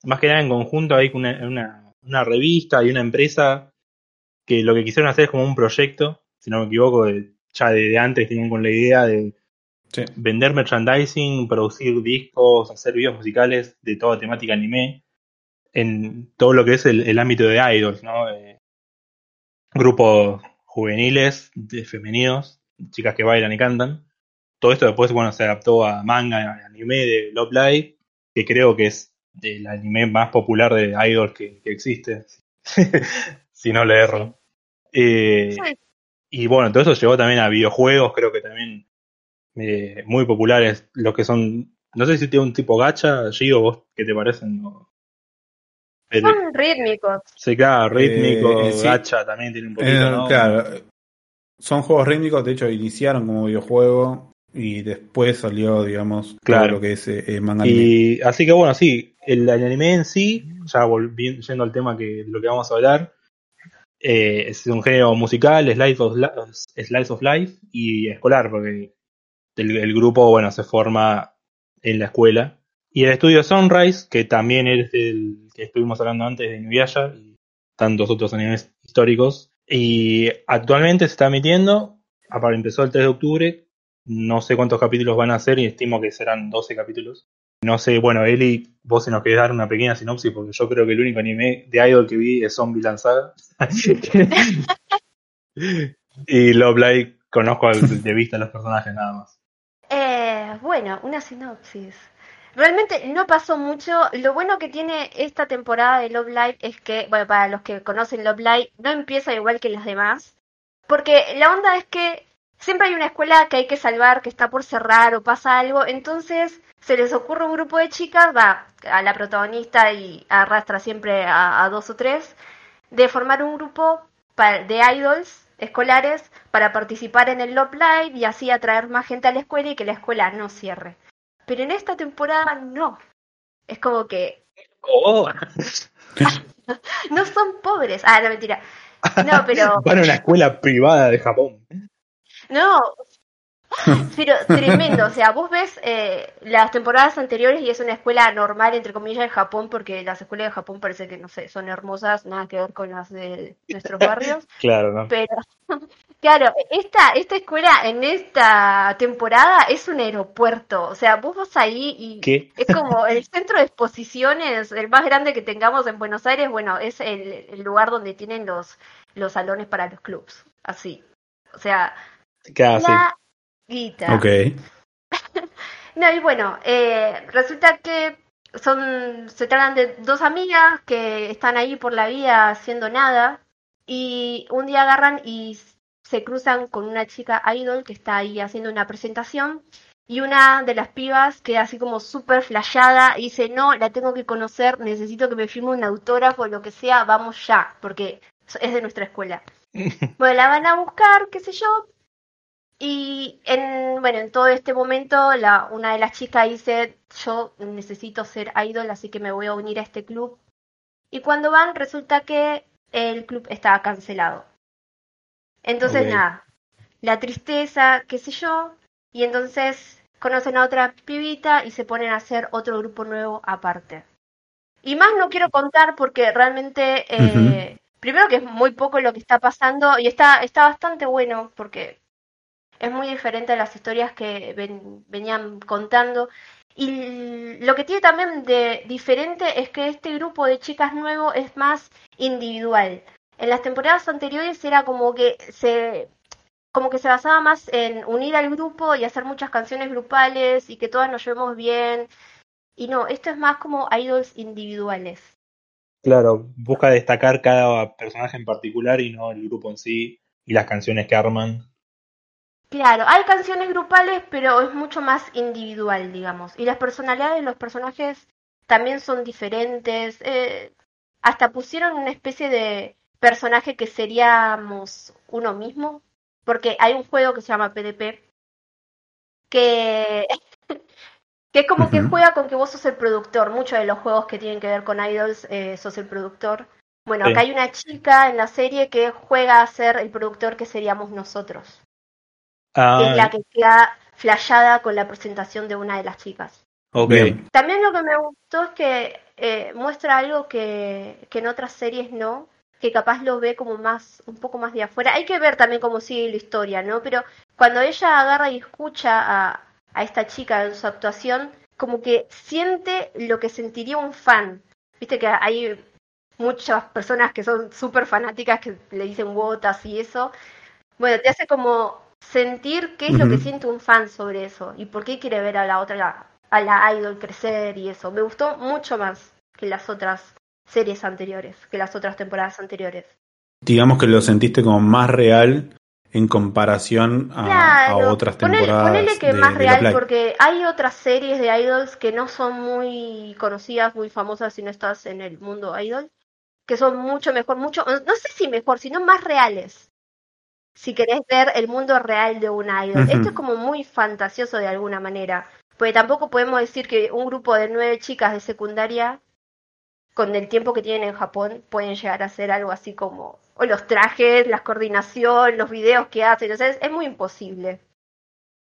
Speaker 2: más que nada en conjunto ahí con una, una, una revista y una empresa que lo que quisieron hacer es como un proyecto, si no me equivoco, de- ya de, antes tenían con la idea de
Speaker 1: Sí.
Speaker 2: vender merchandising, producir discos, hacer videos musicales de toda temática anime, en todo lo que es el, el ámbito de idols, ¿no? Eh, grupos juveniles, de femeninos, chicas que bailan y cantan. Todo esto después, bueno, se adaptó a manga, a anime de Love Live, que creo que es el anime más popular de idols que, que existe, si no le erro. Eh. Y bueno, todo eso llevó también a videojuegos, creo que también eh, muy populares, los que son, no sé si tiene un tipo gacha, Gio, vos, ¿qué te parecen? No. Pero,
Speaker 3: Son rítmicos.
Speaker 2: sí, claro, rítmico,
Speaker 1: Eh, sí.
Speaker 2: gacha también tiene un poquito,
Speaker 1: Eh,
Speaker 2: ¿no?
Speaker 1: Claro, son juegos rítmicos, de hecho iniciaron como videojuego y después salió, digamos,
Speaker 2: Claro.
Speaker 1: lo que es eh, manga anime.
Speaker 2: Y así que bueno, sí, el, el anime en sí, ya volviendo yendo al tema que, de lo que vamos a hablar, eh, es un género musical, slice of, of life y escolar, porque el, grupo, bueno, se forma en la escuela. Y el estudio Sunrise, que también es el que estuvimos hablando antes de Inuyasha y tantos otros animes históricos. Y actualmente se está emitiendo, empezó el 3 de octubre, no sé cuántos capítulos van a ser y estimo que serán 12 capítulos. No sé, bueno, Eli, vos si nos querés dar una pequeña sinopsis, porque yo creo que el único anime de Idol que vi es Zombie Lanzada. y Love Live conozco de vista a los personajes nada más.
Speaker 3: Eh, bueno, una sinopsis. Realmente no pasó mucho. Lo bueno que tiene esta temporada de Love Live es que, bueno, para los que conocen Love Live, no empieza igual que las demás. Porque la onda es que siempre hay una escuela que hay que salvar, que está por cerrar o pasa algo. Entonces se les ocurre un grupo de chicas, va a la protagonista y arrastra siempre a, a dos o tres, de formar un grupo de idols escolares para participar en el Love Live y así atraer más gente a la escuela y que la escuela no cierre. Pero en esta temporada no. Es como que
Speaker 2: Oh,
Speaker 3: no son pobres. Ah, no, mentira. No, pero
Speaker 2: van a una escuela privada de Japón.
Speaker 3: No. Pero tremendo, o sea, vos ves eh, las temporadas anteriores y es una escuela normal, entre comillas, de Japón, porque las escuelas de Japón parece que, no sé, son hermosas, nada que ver con las de nuestros barrios.
Speaker 2: Claro, ¿no?
Speaker 3: Pero, claro, esta, esta escuela en esta temporada es un aeropuerto. O sea, vos vas ahí y
Speaker 2: ¿Qué?
Speaker 3: es como el centro de exposiciones, el más grande que tengamos en Buenos Aires. Bueno, es el, el lugar donde tienen los, los salones para los clubs. Así. O sea,
Speaker 2: ¿Qué hace?
Speaker 3: la guita.
Speaker 1: Ok.
Speaker 3: No, y bueno, eh, resulta que son, se tratan de dos amigas que están ahí por la vida haciendo nada y un día agarran y se cruzan con una chica idol que está ahí haciendo una presentación y una de las pibas queda así como súper flasheada y dice, no, la tengo que conocer, necesito que me firme un autógrafo o lo que sea, vamos ya, porque es de nuestra escuela. Bueno, la van a buscar, qué sé yo, y en, bueno, en todo este momento, la, una de las chicas dice, yo necesito ser idol, así que me voy a unir a este club. Y cuando van, resulta que el club estaba cancelado. Entonces, nada, la tristeza, qué sé yo, y entonces conocen a otra pibita y se ponen a hacer otro grupo nuevo aparte. Y más no quiero contar porque realmente, eh, primero que es muy poco lo que está pasando y está, está bastante bueno porque es muy diferente a las historias que venían contando. Y lo que tiene también de diferente es que este grupo de chicas nuevo es más individual. En las temporadas anteriores era como que se como que se basaba más en unir al grupo y hacer muchas canciones grupales y que todas nos llevemos bien. Y no, esto es más como idols individuales.
Speaker 2: Claro, busca destacar cada personaje en particular y no el grupo en sí y las canciones que arman.
Speaker 3: Claro, hay canciones grupales, pero es mucho más individual, digamos. Y las personalidades de los personajes también son diferentes. Eh, hasta pusieron una especie de personaje que seríamos uno mismo, porque hay un juego que se llama PDP, que, que es como que juega con que vos sos el productor. Muchos de los juegos que tienen que ver con idols eh, sos el productor. Bueno, acá hay una chica en la serie que juega a ser el productor que seríamos nosotros. Ah, es la que queda flashada con la presentación de una de las chicas.
Speaker 2: Okay.
Speaker 3: También lo que me gustó es que eh, muestra algo que, que en otras series no, que capaz lo ve como más, un poco más de afuera. Hay que ver también cómo sigue la historia, ¿no? Pero cuando ella agarra y escucha a, a esta chica en su actuación, como que siente lo que sentiría un fan. Viste que hay muchas personas que son súper fanáticas que le dicen botas y eso. Bueno, te hace como sentir qué es lo que siente un fan sobre eso y por qué quiere ver a la otra, a la idol crecer y eso. Me gustó mucho más que las otras series anteriores, que las otras temporadas anteriores.
Speaker 1: Digamos que lo sentiste como más real en comparación a, otras temporadas.
Speaker 3: Ponele, que más real porque hay otras series de idols que no son muy conocidas, muy famosas si no estás en el mundo idol, que son mucho mejor, mucho, no sé si mejor, sino más reales. Si querés ver el mundo real de un idol. Esto es como muy fantasioso de alguna manera. Porque tampoco podemos decir que un grupo de nueve chicas de secundaria con el tiempo que tienen en Japón, pueden llegar a hacer algo así como, o los trajes, la coordinación, los videos que hacen, o sea, es, muy imposible.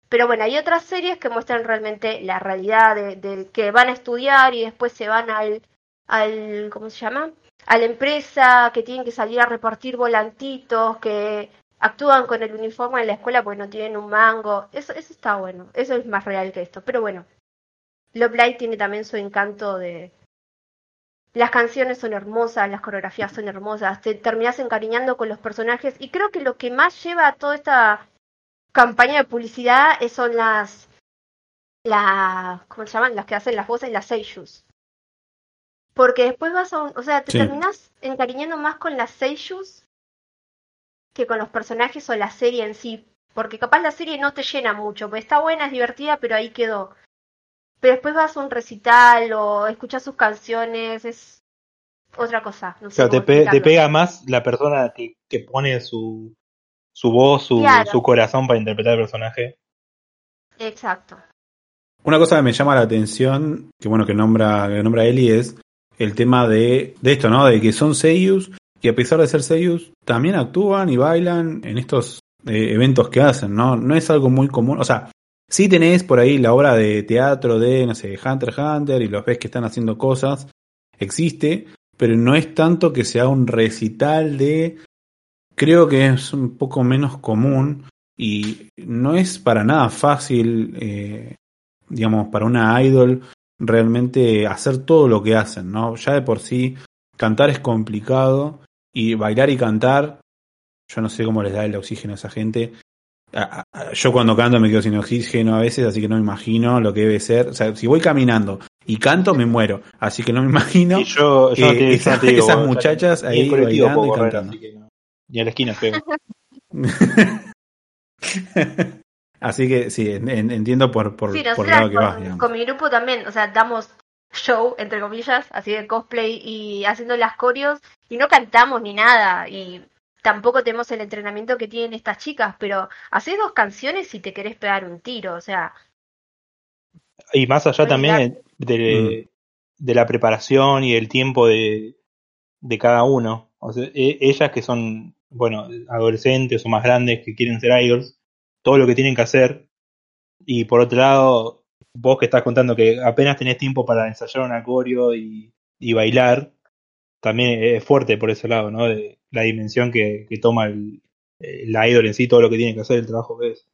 Speaker 3: Pero bueno, hay otras series que muestran realmente la realidad de, que van a estudiar y después se van al, al, ¿cómo se llama? A la empresa, que tienen que salir a repartir volantitos, que actúan con el uniforme en la escuela porque no tienen un mango. Eso, eso está bueno, eso es más real que esto. Pero bueno, Love Light tiene también su encanto de, las canciones son hermosas, las coreografías son hermosas, te terminas encariñando con los personajes y creo que lo que más lleva a toda esta campaña de publicidad son las, las, ¿cómo se llaman? Las que hacen las voces, las seiyus. Porque después vas a un, o sea, te terminas encariñando más con las seiyus que con los personajes o la serie en sí. Porque capaz la serie no te llena mucho, pues está buena, es divertida, pero ahí quedó pero después vas a un recital o escuchas sus canciones, es otra cosa. No sé
Speaker 2: te, pega más la persona que, que pone su, su voz, su, su corazón para interpretar el personaje.
Speaker 3: Exacto.
Speaker 1: Una cosa que me llama la atención, que bueno que nombra, que nombra Eli, es el tema de, de esto, ¿no? De que son seiyus y a pesar de ser seiyus, también actúan y bailan en estos eh, eventos que hacen, ¿no? No es algo muy común, o sea, Sí tenés por ahí la obra de teatro de, no sé, Hunter x Hunter y los ves que están haciendo cosas. Existe, pero no es tanto que sea un recital de... Creo que es un poco menos común y no es para nada fácil, eh, digamos, para una idol realmente hacer todo lo que hacen, ¿no? Ya de por sí cantar es complicado y bailar y cantar, yo no sé cómo les da el oxígeno a esa gente, yo cuando canto me quedo sin oxígeno a veces, así que no me imagino lo que debe ser. O sea, si voy caminando y canto, me muero. Así que no me imagino
Speaker 2: yo,
Speaker 1: esas, muchachas ahí bailando y cantando.
Speaker 2: Ni a la esquina feo.
Speaker 1: así que sí, entiendo por, por, por lado que vas.
Speaker 3: Con mi grupo también, o sea, damos show, entre comillas, así de cosplay y haciendo las coreos y no cantamos ni nada. Y tampoco tenemos el entrenamiento que tienen estas chicas, pero haces dos canciones y te querés pegar un tiro, o sea.
Speaker 2: Y más allá también de, de, la preparación y el tiempo de, de cada uno. O sea, e, ellas que son, bueno, adolescentes o más grandes que quieren ser idols, todo lo que tienen que hacer. Y por otro lado, vos que estás contando que apenas tenés tiempo para ensayar un acorio y, y bailar, también es fuerte por ese lado, ¿no? De la dimensión que, que toma el, la idol en sí, todo lo que tiene que hacer, el trabajo que es.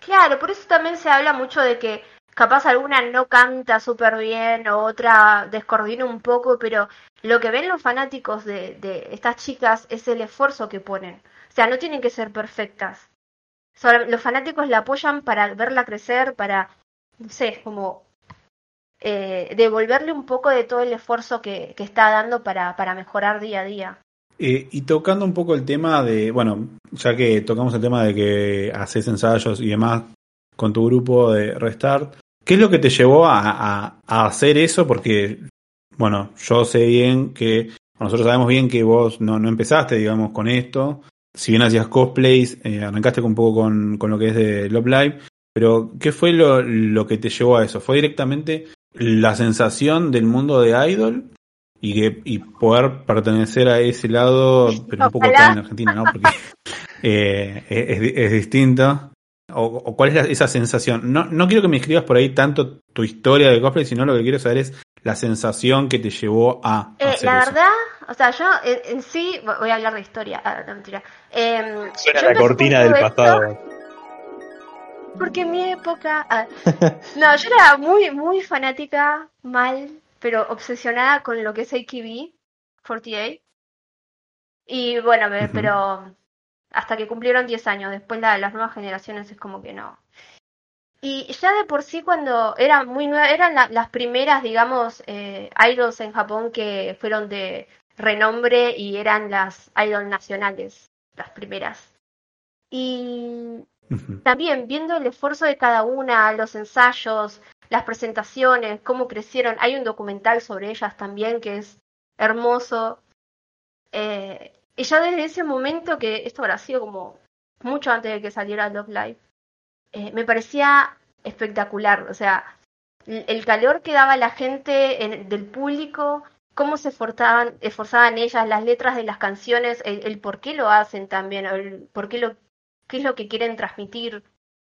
Speaker 3: Claro, por eso también se habla mucho de que capaz alguna no canta súper bien o otra descoordina un poco, pero lo que ven los fanáticos de, de estas chicas es el esfuerzo que ponen. O sea, no tienen que ser perfectas. los fanáticos la apoyan para verla crecer, para, no sé, como eh, devolverle un poco de todo el esfuerzo que, que está dando para, para mejorar día a día.
Speaker 1: Eh, y tocando un poco el tema de, bueno, ya que tocamos el tema de que haces ensayos y demás con tu grupo de Restart, ¿qué es lo que te llevó a, a, hacer eso? Porque, bueno, yo sé bien que, nosotros sabemos bien que vos no, no empezaste, digamos, con esto. Si bien hacías cosplays, eh, arrancaste un poco con, con, lo que es de Love Live, pero ¿qué fue lo, lo que te llevó a eso? ¿Fue directamente la sensación del mundo de idol y que y poder pertenecer a ese lado, pero un poco acá en Argentina, ¿no? Porque eh, es, es, distinto. O, o, cuál es esa sensación? No, no quiero que me escribas por ahí tanto tu historia de cosplay, sino lo que quiero saber es la sensación que te llevó a.
Speaker 3: Eh, la verdad, o sea, yo en, sí voy a hablar de historia, ah, no mentira. Eh,
Speaker 2: Suena la cortina del pasado
Speaker 3: porque en mi época... Ah, no, yo era muy, muy fanática, mal, pero obsesionada con lo que es AKB 48. Y bueno, pero hasta que cumplieron 10 años, después la, las nuevas generaciones es como que no. Y ya de por sí cuando eran muy nuevas, eran las primeras, digamos, eh, idols en Japón que fueron de renombre y eran las idols nacionales, las primeras. Y también viendo el esfuerzo de cada una, los ensayos, las presentaciones, cómo crecieron. Hay un documental sobre ellas también que es hermoso. Eh, y ya desde ese momento, que esto habrá sido como mucho antes de que saliera Love Live, eh, me parecía espectacular. O sea, el calor que daba la gente en, del público, cómo se esforzaban, esforzaban ellas, las letras de las canciones, el, el por qué lo hacen también, el por qué lo qué es lo que quieren transmitir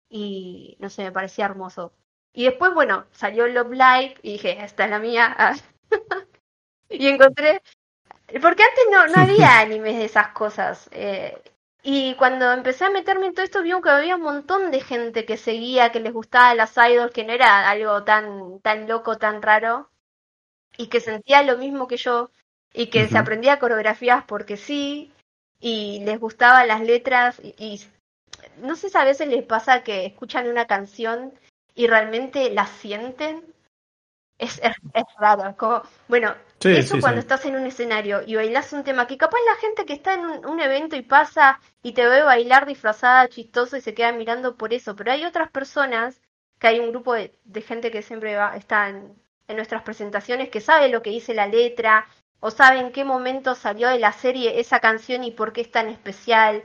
Speaker 3: y no sé, me parecía hermoso. Y después, bueno, salió Love Live y dije, esta es la mía. y encontré, porque antes no, no había animes de esas cosas. Eh, y cuando empecé a meterme en todo esto, vi que había un montón de gente que seguía, que les gustaba las idols, que no era algo tan, tan loco, tan raro, y que sentía lo mismo que yo, y que se aprendía coreografías porque sí, y les gustaban las letras, y no sé si a veces les pasa que escuchan una canción y realmente la sienten. Es, es, raro, como, bueno, eso cuando estás en un escenario y bailas un tema que capaz la gente que está en un, evento y pasa y te ve bailar disfrazada, chistoso y se queda mirando por eso, pero hay otras personas, que hay un grupo de, gente que siempre va, está en, en nuestras presentaciones, que sabe lo que dice la letra, o sabe en qué momento salió de la serie esa canción y por qué es tan especial,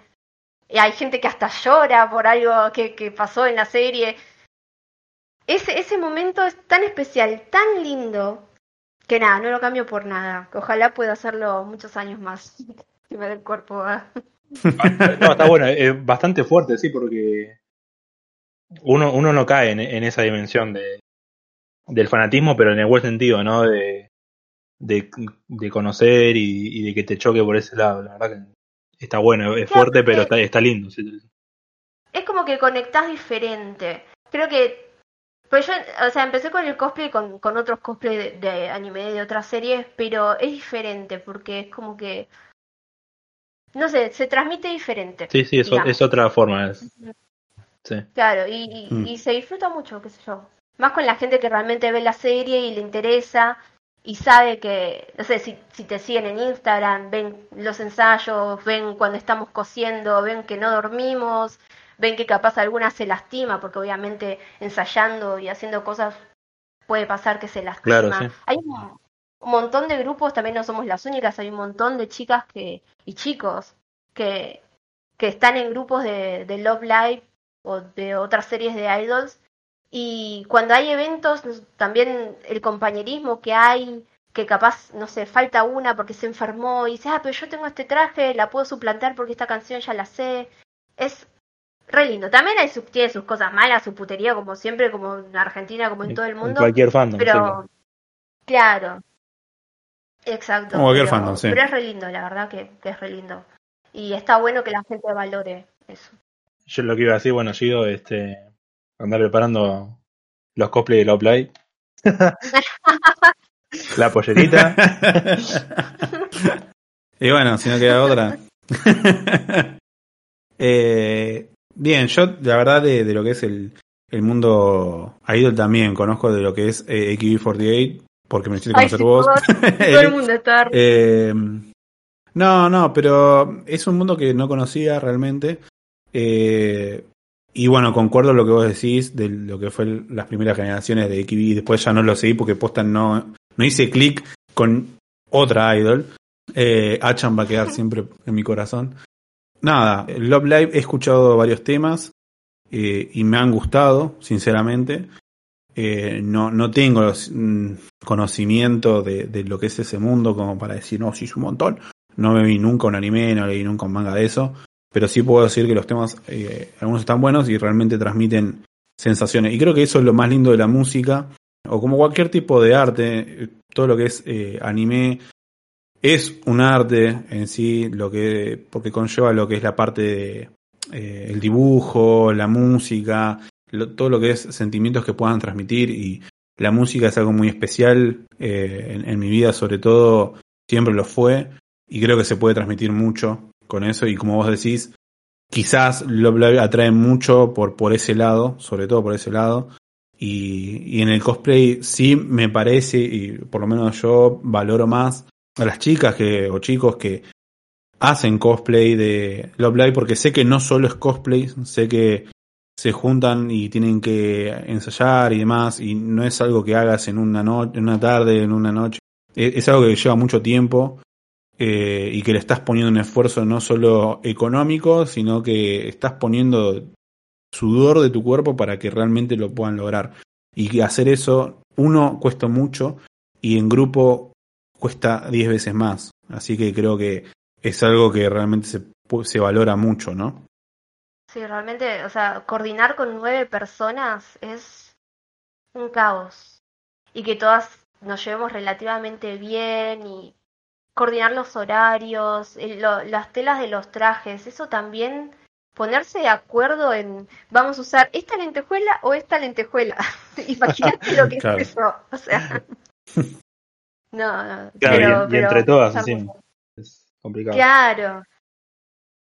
Speaker 3: hay gente que hasta llora por algo que, pasó en la serie. Ese, ese momento es tan especial, tan lindo, que nada, no lo cambio por nada. Ojalá pueda hacerlo muchos años más. Si me da el cuerpo.
Speaker 2: no, está bueno, es bastante fuerte, sí, porque uno, uno no cae en, esa dimensión de, del fanatismo, pero en el buen sentido, ¿no? De, de, de conocer y, de que te choque por ese lado. La verdad que está bueno, es fuerte, pero está, está lindo.
Speaker 3: Es como que conectás diferente. Creo que. Pues yo, o sea, empecé con el cosplay con, con otros cosplay de, anime de otras series, pero es diferente porque es como que. No sé, se transmite diferente.
Speaker 2: Sí, sí, eso, es otra forma.
Speaker 3: Sí. Claro, y, mm. y se disfruta mucho, qué sé yo. Más con la gente que realmente ve la serie y le interesa y sabe que, no sé, si, si te siguen en Instagram, ven los ensayos, ven cuando estamos cosiendo, ven que no dormimos, ven que capaz alguna se lastima, porque obviamente ensayando y haciendo cosas puede pasar que se lastima.
Speaker 2: Claro,
Speaker 3: Hay un, montón de grupos, también no somos las únicas, hay un montón de chicas que y chicos que, que están en grupos de, de Love Live o de otras series de idols y cuando hay eventos, también el compañerismo que hay, que capaz, no sé, falta una porque se enfermó y dice, ah, pero yo tengo este traje, la puedo suplantar porque esta canción ya la sé. Es, re lindo. También hay sus, tiene sus cosas malas, su putería, como siempre, como en Argentina, como en todo el
Speaker 2: En
Speaker 3: mundo.
Speaker 2: cualquier fandom.
Speaker 3: Pero, claro. Exacto.
Speaker 1: Como cualquier
Speaker 3: pero,
Speaker 1: fandom, sí.
Speaker 3: Pero es re lindo, la verdad que, que es re lindo. Y está bueno que la gente valore eso.
Speaker 2: Yo lo que iba a decir, bueno, Gido, este, andar preparando los cosplays de Love Live. La pollerita.
Speaker 1: y bueno, si no queda otra. Eh, bien, yo la verdad de, de lo que es el, el mundo idol también conozco de lo que es eh, AKB48, porque me hiciste
Speaker 3: Ay,
Speaker 1: conocer
Speaker 3: sí,
Speaker 1: vos.
Speaker 3: todo, el mundo está
Speaker 1: Eh, no, no, pero es un mundo que no conocía realmente. Eh, y bueno, concuerdo lo que vos decís de lo que fue el- las primeras generaciones de AKB. y Después ya no lo seguí porque posta no, no hice clic con otra idol. Eh, Achan va a quedar siempre en mi corazón. Nada, Love Live he escuchado varios temas eh, y me han gustado, sinceramente. Eh, no, no tengo mm, conocimiento de, de lo que es ese mundo como para decir, no, sí es un montón. No me vi nunca un anime, no leí nunca un manga de eso. Pero sí puedo decir que los temas, eh, algunos están buenos y realmente transmiten sensaciones. Y creo que eso es lo más lindo de la música, o como cualquier tipo de arte, todo lo que es eh, anime es un arte en sí, lo que porque conlleva lo que es la parte de eh, el dibujo, la música, lo- todo lo que es sentimientos que puedan transmitir y la música es algo muy especial en, en mi vida, sobre todo siempre lo fue y creo que se puede transmitir mucho con eso y como vos decís, quizás Love Live atrae mucho por, por ese lado, sobre todo por ese lado. Y, y en el cosplay sí me parece, y por lo menos yo valoro más a las chicas que, o chicos que hacen cosplay de Love Live, porque sé que no solo es cosplay, sé que se juntan y tienen que ensayar y demás, y no es algo que hagas en una, no- en una tarde, en una noche. Es, es algo que lleva mucho tiempo eh, y que le estás poniendo un esfuerzo no solo económico, sino que estás poniendo sudor de tu cuerpo para que realmente lo puedan lograr. Y hacer eso, uno, cuesta mucho y en grupo cuesta 10 veces más. Así que creo que es algo que realmente se, se valora mucho, ¿no?
Speaker 3: Sí, realmente, o sea, coordinar con nueve personas es un caos. Y que todas nos llevemos relativamente bien y coordinar los horarios, el- lo- las telas de los trajes, eso también, ponerse de acuerdo en, vamos a usar esta lentejuela o esta lentejuela. Imagínate lo que
Speaker 1: Claro.
Speaker 3: es eso, o sea. No, no,
Speaker 2: Claro,
Speaker 3: pero,
Speaker 2: y, y entre todas, así. Es complicado.
Speaker 3: Claro.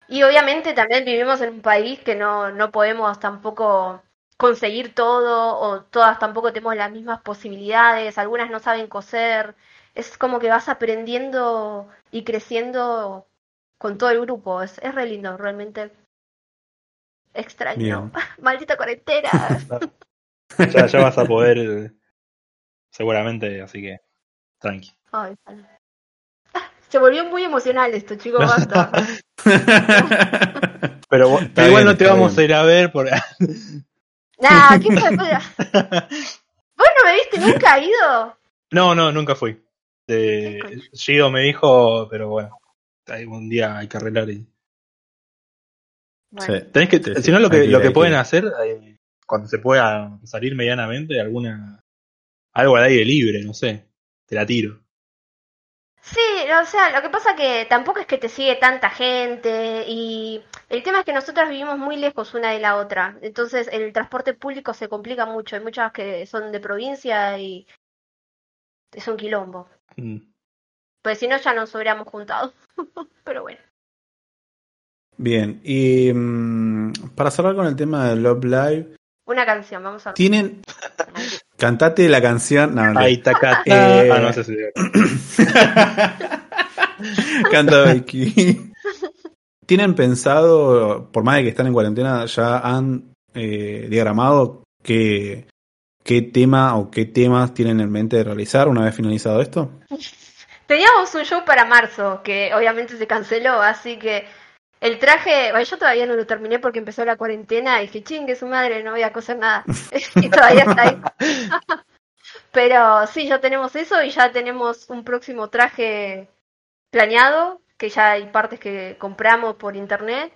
Speaker 3: Y obviamente también vivimos en un país que no, no podemos tampoco conseguir todo o todas tampoco tenemos las mismas posibilidades, algunas no saben coser. Es como que vas aprendiendo y creciendo con todo el grupo. Es, es re lindo, realmente. Extraño.
Speaker 1: Bien.
Speaker 3: Maldita cuarentena.
Speaker 2: Ya, ya vas a poder, seguramente, así que tranqui.
Speaker 3: Ay. Ah, Se volvió muy emocional esto, chicos, basta.
Speaker 2: Pero, vos-
Speaker 1: Está
Speaker 2: pero igual
Speaker 1: bien,
Speaker 2: no te vamos
Speaker 1: bien.
Speaker 2: a ir a ver por...
Speaker 3: Nah, ¿qué fue? ¿Vos no me viste nunca ido?
Speaker 2: No, no, nunca fui. De... Gido me dijo, pero bueno, algún día hay que arreglar. Y...
Speaker 3: Bueno,
Speaker 1: Sí.
Speaker 2: Tenés que,
Speaker 1: Sí, sí,
Speaker 2: si no, lo que, lo que pueden
Speaker 1: que-
Speaker 2: hacer, eh, cuando se pueda salir medianamente, alguna algo al aire libre, no sé, te la tiro.
Speaker 3: Sí, o sea, lo que pasa que tampoco es que te sigue tanta gente y el tema es que nosotras vivimos muy lejos una de la otra, entonces el transporte público se complica mucho, hay muchas que son de provincia y es un quilombo,
Speaker 2: Mm.
Speaker 3: pues si no ya nos hubiéramos juntado, pero bueno.
Speaker 1: Bien, y mm, para cerrar con el tema de Love Live,
Speaker 3: Una canción, vamos a ver.
Speaker 1: tienen. Cantate la canción. No, no.
Speaker 2: Ahí está
Speaker 1: Eh,
Speaker 2: Ah, no sé si.
Speaker 1: Canta Becky. ¿Tienen pensado, por más de que están en cuarentena, ya han eh, diagramado qué, qué tema o qué temas tienen en mente de realizar una vez finalizado esto?
Speaker 3: Teníamos un show para marzo, que obviamente se canceló, así que el traje, bueno, yo todavía no lo terminé porque empezó la cuarentena y dije, chingue su madre, no voy a coser nada. y todavía está ahí. Pero sí, ya tenemos eso y ya tenemos un próximo traje planeado, que ya hay partes que compramos por internet.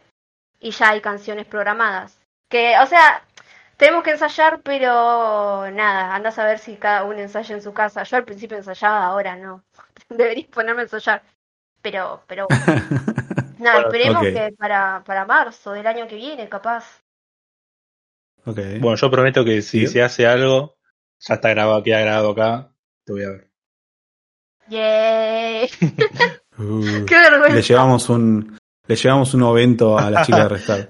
Speaker 3: y ya hay canciones programadas. Que, o sea, tenemos que ensayar, pero nada, anda a ver si cada uno ensaya en su casa. Yo al principio ensayaba, ahora no. Deberías ponerme a ensayar. Pero, pero nada, esperemos que para, para marzo del año que viene, capaz.
Speaker 2: Okay. Bueno, yo prometo que si se hace algo, ya está grabado, queda grabado acá, te voy a ver.
Speaker 3: Yay.
Speaker 1: Uh, Qué vergüenza. Le llevamos un, le llevamos un ovento a la chica de Restar.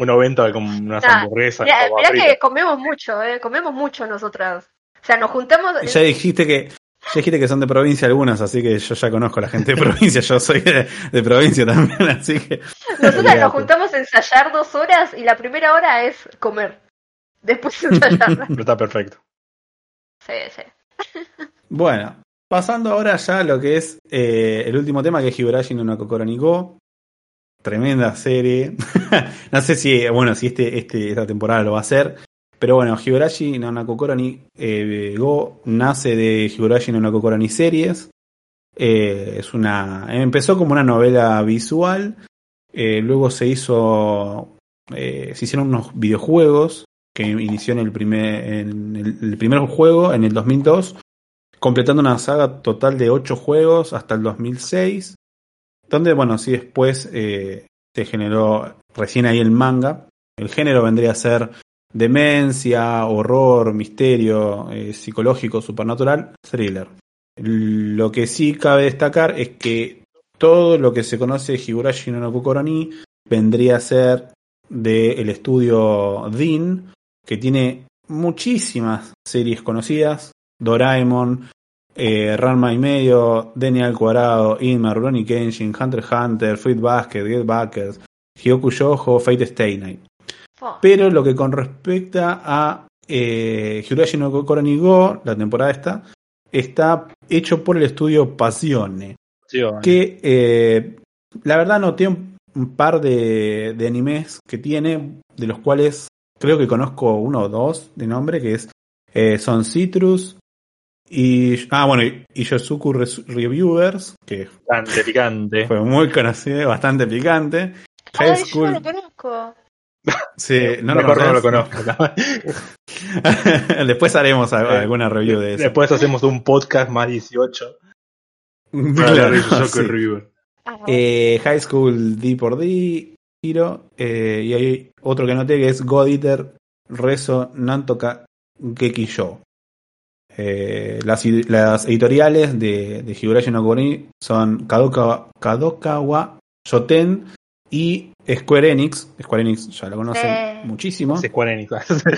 Speaker 2: Ah. un ovento con unas hamburguesas.
Speaker 3: Mirá, que comemos mucho, eh, comemos mucho nosotras. O sea, nos juntamos.
Speaker 1: Ya dijiste que ya dijiste que son de provincia algunas, así que yo ya conozco a la gente de provincia, yo soy de, provincia también, así que...
Speaker 3: Nosotros nos juntamos a ensayar dos horas y la primera hora es comer. Después ensayar.
Speaker 2: está perfecto.
Speaker 3: Sí, sí.
Speaker 1: Bueno, pasando ahora ya a lo que es eh, el último tema, que es Higurashi no Kokoro ni Go. Tremenda serie. no sé si, bueno, si este, este, esta temporada lo va a hacer. Pero bueno, Higurashi no Nakokoro eh, Go nace de Higurashi no Nakokoro series. Eh, es una, empezó como una novela visual. Eh, luego se hizo, se hicieron unos videojuegos que inició en el primer, en el, primer juego en el 2002, completando una saga total de 8 juegos hasta el 2006. Donde, bueno, sí después se generó recién ahí el manga. El género vendría a ser demencia, horror, misterio, eh, psicológico, supernatural, thriller. Lo que sí cabe destacar es que todo lo que se conoce de Higurashi no Kokoroni vendría a ser del estudio DIN, que tiene muchísimas series conocidas, Doraemon, eh, Ranma y medio, Daniel al cuadrado, Inma, Rurouni Kenshin, Hunter x Hunter, Fruit Basket, Get Backers, Hyoku Shoujo, Fate Stay Night. Pero lo que con respecta a eh, no Kokoro Go, la temporada esta, está hecho por el estudio Passione. que eh, la verdad no tiene un par de, animes que tiene, de los cuales creo que conozco uno o dos de nombre, que es eh, son Citrus y ah bueno y Yosuku Reviewers, que
Speaker 2: bastante picante.
Speaker 1: Fue muy conocido, bastante picante.
Speaker 3: High School. lo conozco.
Speaker 1: Sí, no,
Speaker 2: lo, no lo conozco.
Speaker 1: Después haremos alguna review de eso.
Speaker 2: Después hacemos un podcast más 18.
Speaker 1: Claro, eh, High School D por D, Hiro, eh, y hay otro que noté que es God Eater Rezo Nantoka Geki Show. Eh, las, las, editoriales de, de Higurashi no Kori son Kadokawa, Kadokawa Shoten y Square Enix, Square Enix ya lo conocen muchísimo.
Speaker 2: Square Enix.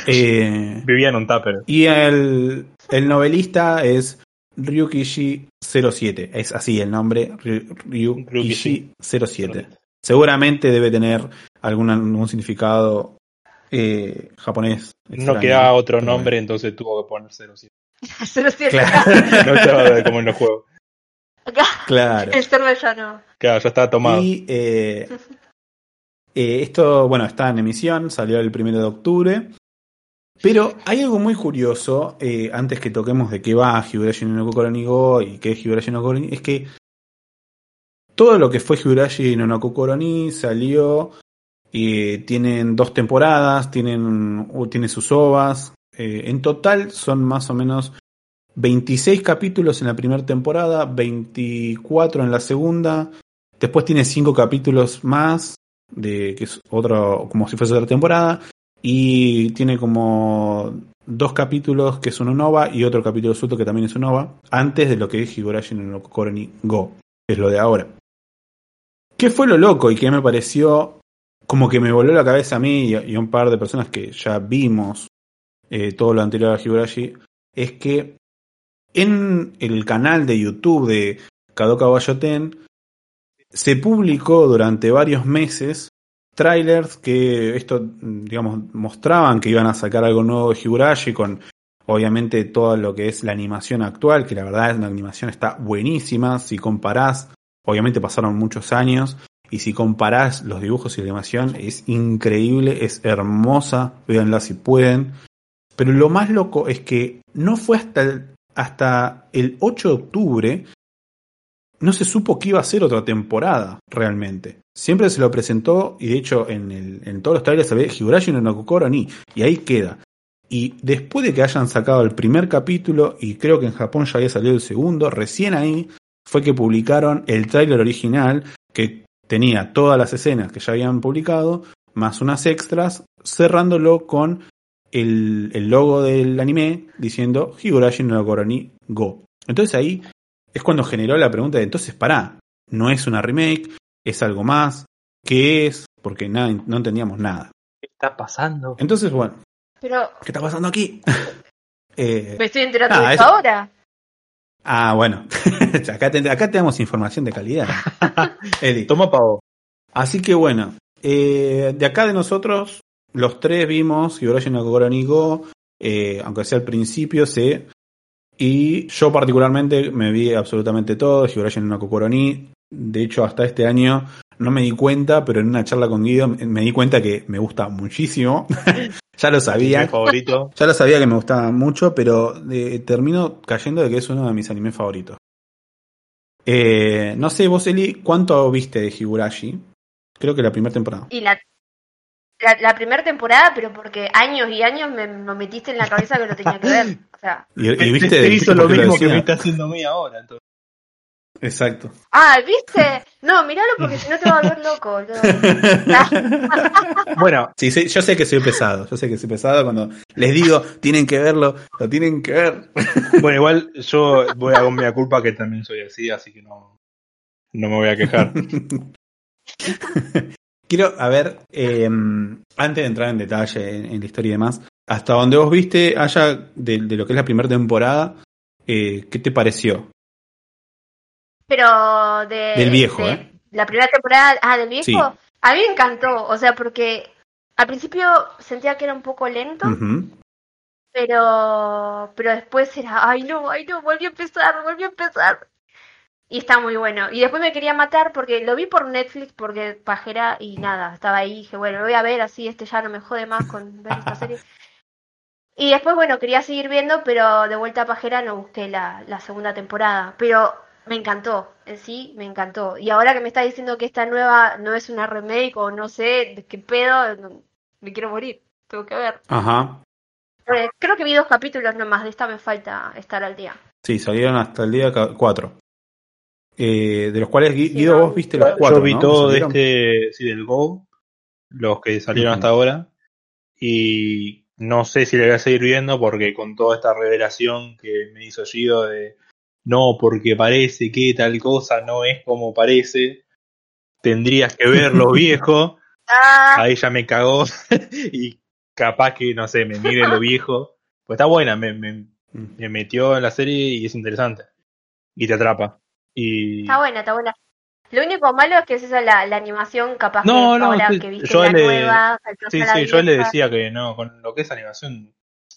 Speaker 2: eh, Vivía en un tupper.
Speaker 1: Y el, el novelista es Ryukishi 07. Es así el nombre, Ryukishi 07. Seguramente debe tener algún, algún significado eh, japonés.
Speaker 2: No queda otro nombre, entonces tuvo que poner 07.
Speaker 3: 07.
Speaker 1: Claro.
Speaker 2: no estaba como en los juegos.
Speaker 1: Claro.
Speaker 3: El ya no.
Speaker 2: Claro, ya estaba tomado.
Speaker 1: Y eh, eh, esto, bueno, está en emisión, salió el primero de octubre. Pero hay algo muy curioso, eh, antes que toquemos de qué va Higurashi no Kokoro Go y qué es Higurashi no Kokoro es que todo lo que fue Higurashi no Kokoro salió, y tienen dos temporadas, tienen, tiene sus ovas. Eh, en total son más o menos 26 capítulos en la primera temporada, 24 en la segunda. Después tiene 5 capítulos más de que es otro, como si fuese otra temporada, y tiene como dos capítulos que son un OVA y otro capítulo suelto que también es un OVA, antes de lo que es Higurashi no Kokoro Go, que es lo de ahora. ¿Qué fue lo loco y qué me pareció como que me voló la cabeza a mí y a un par de personas que ya vimos eh, todo lo anterior a Higurashi? Es que en el canal de YouTube de Kadoka Bayoten se publicó durante varios meses trailers que esto, digamos, mostraban que iban a sacar algo nuevo de Higurashi con obviamente todo lo que es la animación actual, que la verdad es la animación está buenísima, si comparás, obviamente pasaron muchos años, y si comparás los dibujos y la animación es increíble, es hermosa, véanla si pueden. Pero lo más loco es que no fue hasta el, hasta el 8 de octubre no se supo que iba a ser otra temporada realmente. Siempre se lo presentó y de hecho en, el, en todos los trailers se ve Higurashi no Nakukoro ni y ahí queda. Y después de que hayan sacado el primer capítulo y creo que en Japón ya había salido el segundo, recién ahí fue que publicaron el tráiler original que tenía todas las escenas que ya habían publicado más unas extras cerrándolo con el, el logo del anime diciendo Higurashi no Nakukoro ni Go. Entonces ahí es cuando generó la pregunta de entonces, pará, no es una remake, es algo más, ¿qué es? Porque nada, no entendíamos nada.
Speaker 2: ¿Qué está pasando?
Speaker 1: Entonces, bueno,
Speaker 3: Pero
Speaker 1: ¿qué está pasando aquí? Eh,
Speaker 3: me estoy enterando
Speaker 1: nada,
Speaker 3: de
Speaker 1: eso-
Speaker 3: ahora.
Speaker 1: ah, bueno, acá, te- acá tenemos información de calidad. Eli.
Speaker 2: Toma pavo.
Speaker 1: Así que bueno, eh, de acá de nosotros, los tres vimos Higurashi no Kokoro ni Go, eh, aunque sea al principio, sí. Y yo particularmente me vi absolutamente todo, Higurashi no Kokoro ni. De hecho, hasta este año no me di cuenta, pero en una charla con Guido me di cuenta que me gusta muchísimo. ya lo
Speaker 2: Mi
Speaker 1: sabía.
Speaker 2: favorito.
Speaker 1: Ya lo sabía que me gustaba mucho, pero eh, termino cayendo de que es uno de mis animes favoritos. Eh, no sé, vos, Eli, ¿cuánto viste de Higurashi? Creo que la primera temporada.
Speaker 3: Y la, la, la primera temporada, pero porque años y años me, me metiste en la cabeza que lo tenía que ver. O sea,
Speaker 1: Y, y
Speaker 2: Te-
Speaker 1: viste,
Speaker 2: te hizo lo mismo que me está haciendo a mí ahora. entonces.
Speaker 1: Exacto.
Speaker 3: ah, ¿viste? No, miralo porque si no te va a volver loco.
Speaker 2: Bueno,
Speaker 1: Sí, sí, yo sé que soy pesado. Yo sé que soy pesado cuando les digo, tienen que verlo, lo tienen que ver.
Speaker 2: bueno, igual yo voy a con mi culpa que también soy así, así que no, no me voy a quejar.
Speaker 1: Quiero, a ver, eh, antes de entrar en detalle en, en la historia y demás, hasta donde vos viste, haya de, de lo que es la primera temporada, eh, ¿qué te pareció?
Speaker 3: Pero de.
Speaker 1: Del viejo,
Speaker 3: de
Speaker 1: ¿eh?
Speaker 3: La primera temporada. Ah, del viejo.
Speaker 1: Sí.
Speaker 3: A mí me encantó. O sea, porque al principio sentía que era un poco lento. Pero, pero después era, ay no, ay no, volvió a empezar, volvió a empezar. Y está muy bueno. Y después me quería matar porque lo vi por Netflix, porque pajera y nada, estaba ahí, dije, bueno, lo voy a ver así, este ya no me jode más con ver esta serie. Y después, bueno, quería seguir viendo, pero de vuelta a pajera no busqué la, la segunda temporada. Pero me encantó, en sí, me encantó. Y ahora que me está diciendo que esta nueva no es una remake o no sé de qué pedo, no- me quiero morir, tengo que ver.
Speaker 1: Ajá.
Speaker 3: Eh, creo que vi dos capítulos nomás, de esta me falta estar al día.
Speaker 1: Sí, salieron hasta el día 4. Eh, de los cuales, Guido, vos viste los cuatro.
Speaker 2: yo vi
Speaker 1: ¿no?
Speaker 2: todo de este, sí, del Go, los que salieron hasta ahora, y no sé si le voy a seguir viendo porque con toda esta revelación que me hizo Gido de no, porque parece que tal cosa no es como parece, tendrías que verlo viejo,
Speaker 3: Ah,
Speaker 2: ahí ya me cagó y capaz que, no sé, me mire lo viejo. Pues está buena, me, me, me metió en la serie y es interesante. Y te atrapa. Y
Speaker 3: está buena, está buena. Lo único malo es que es esa la, la animación capaz
Speaker 2: No,
Speaker 3: que
Speaker 2: no,
Speaker 3: ahora
Speaker 2: sí,
Speaker 3: que viste
Speaker 2: yo
Speaker 3: la
Speaker 2: le-
Speaker 3: nueva,
Speaker 2: Sí,
Speaker 3: la
Speaker 2: sí, yo le
Speaker 3: vieja.
Speaker 2: decía que no, con lo que es animación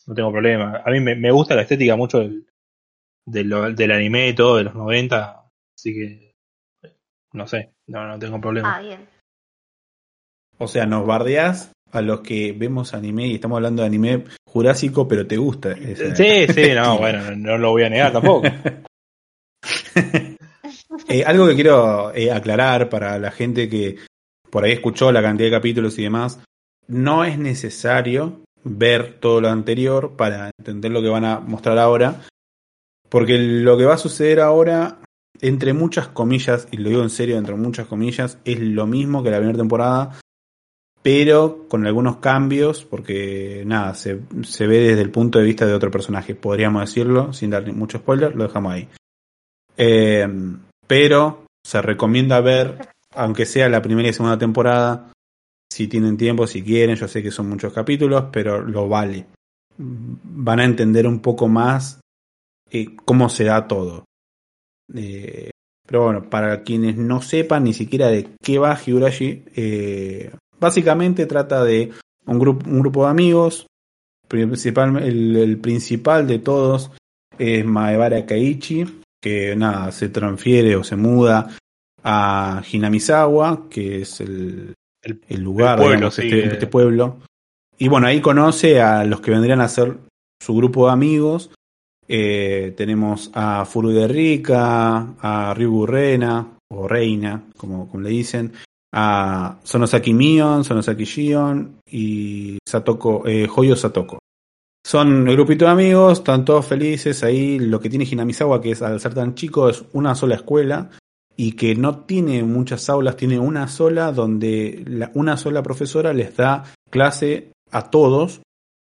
Speaker 2: no tengo problema. A mí me, me gusta la estética mucho del, del, del anime y todo de los 90, así que no sé, no, no tengo problema.
Speaker 3: Ah, bien.
Speaker 1: O sea, nos bardeás a los que vemos anime y estamos hablando de anime jurásico, pero te gusta. ese-
Speaker 2: sí, sí, no, bueno, no, no lo voy a negar tampoco.
Speaker 1: Eh, algo que quiero eh, aclarar para la gente que por ahí escuchó la cantidad de capítulos y demás, no es necesario ver todo lo anterior para entender lo que van a mostrar ahora, porque lo que va a suceder ahora, entre muchas comillas, y lo digo en serio, entre muchas comillas, es lo mismo que la primera temporada, pero con algunos cambios, porque nada, se, se ve desde el punto de vista de otro personaje, podríamos decirlo, sin dar mucho spoiler, lo dejamos ahí. Eh, pero se recomienda ver, aunque sea la primera y segunda temporada, si tienen tiempo, si quieren, yo sé que son muchos capítulos, pero lo vale. Van a entender un poco más eh, cómo se da todo. Eh, pero bueno, para quienes no sepan ni siquiera de qué va Higurashi, básicamente trata de un grupo, un grupo de amigos. Principal, el principal de todos es Maebara Kaichi, que nada, se transfiere o se muda a Hinamizawa, que es el,
Speaker 2: El-
Speaker 1: el lugar,
Speaker 2: el pueblo,
Speaker 1: digamos,
Speaker 2: sí,
Speaker 1: este,
Speaker 2: eh.
Speaker 1: este pueblo. Y bueno, ahí conoce a los que vendrían a ser su grupo de amigos, Eh, tenemos a Furu de Rika, a Ryugu Rena, o Reina, como, como le dicen, a Sonosaki Mion, Sonosaki Shion y Satoko, eh, Hoyo Satoko. Son un grupito de amigos, están todos felices ahí. Lo que tiene Hinamizawa, que es al ser tan chico, es una sola escuela y que no tiene muchas aulas, tiene una sola donde la, una sola profesora les da clase a todos,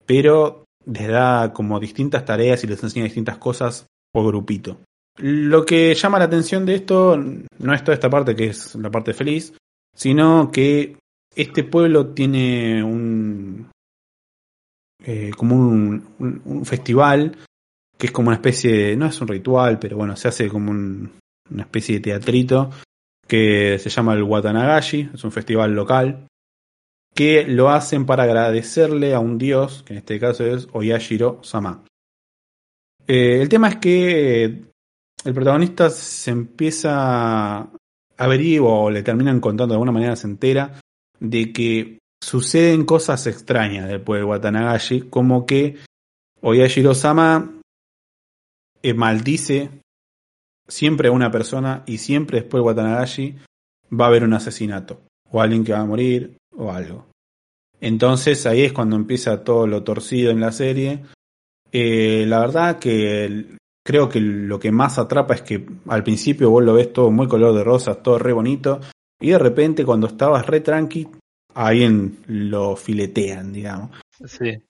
Speaker 1: pero les da como distintas tareas y les enseña distintas cosas por grupito. Lo que llama la atención de esto no es toda esta parte que es la parte feliz, sino que este pueblo tiene un eh, como un, festival que es como una especie de, no es un ritual, pero bueno, se hace como un, una especie de teatrito que se llama el Watanagashi, es un festival local que lo hacen para agradecerle a un dios, que en este caso es Oyashiro Sama. Eh, el tema es que el protagonista se empieza a ver o le terminan contando de alguna manera se entera de que suceden cosas extrañas después de Watanagashi, como que Oyashiro Sama eh, maldice siempre a una persona y siempre después de Watanagashi va a haber un asesinato o alguien que va a morir o algo. Entonces ahí es cuando empieza todo lo torcido en la serie. Eh, la verdad que creo que lo que más atrapa es que al principio vos lo ves todo muy color de rosas, todo re bonito, y de repente cuando estabas re tranqui, alguien lo filetean, digamos.
Speaker 2: Sí.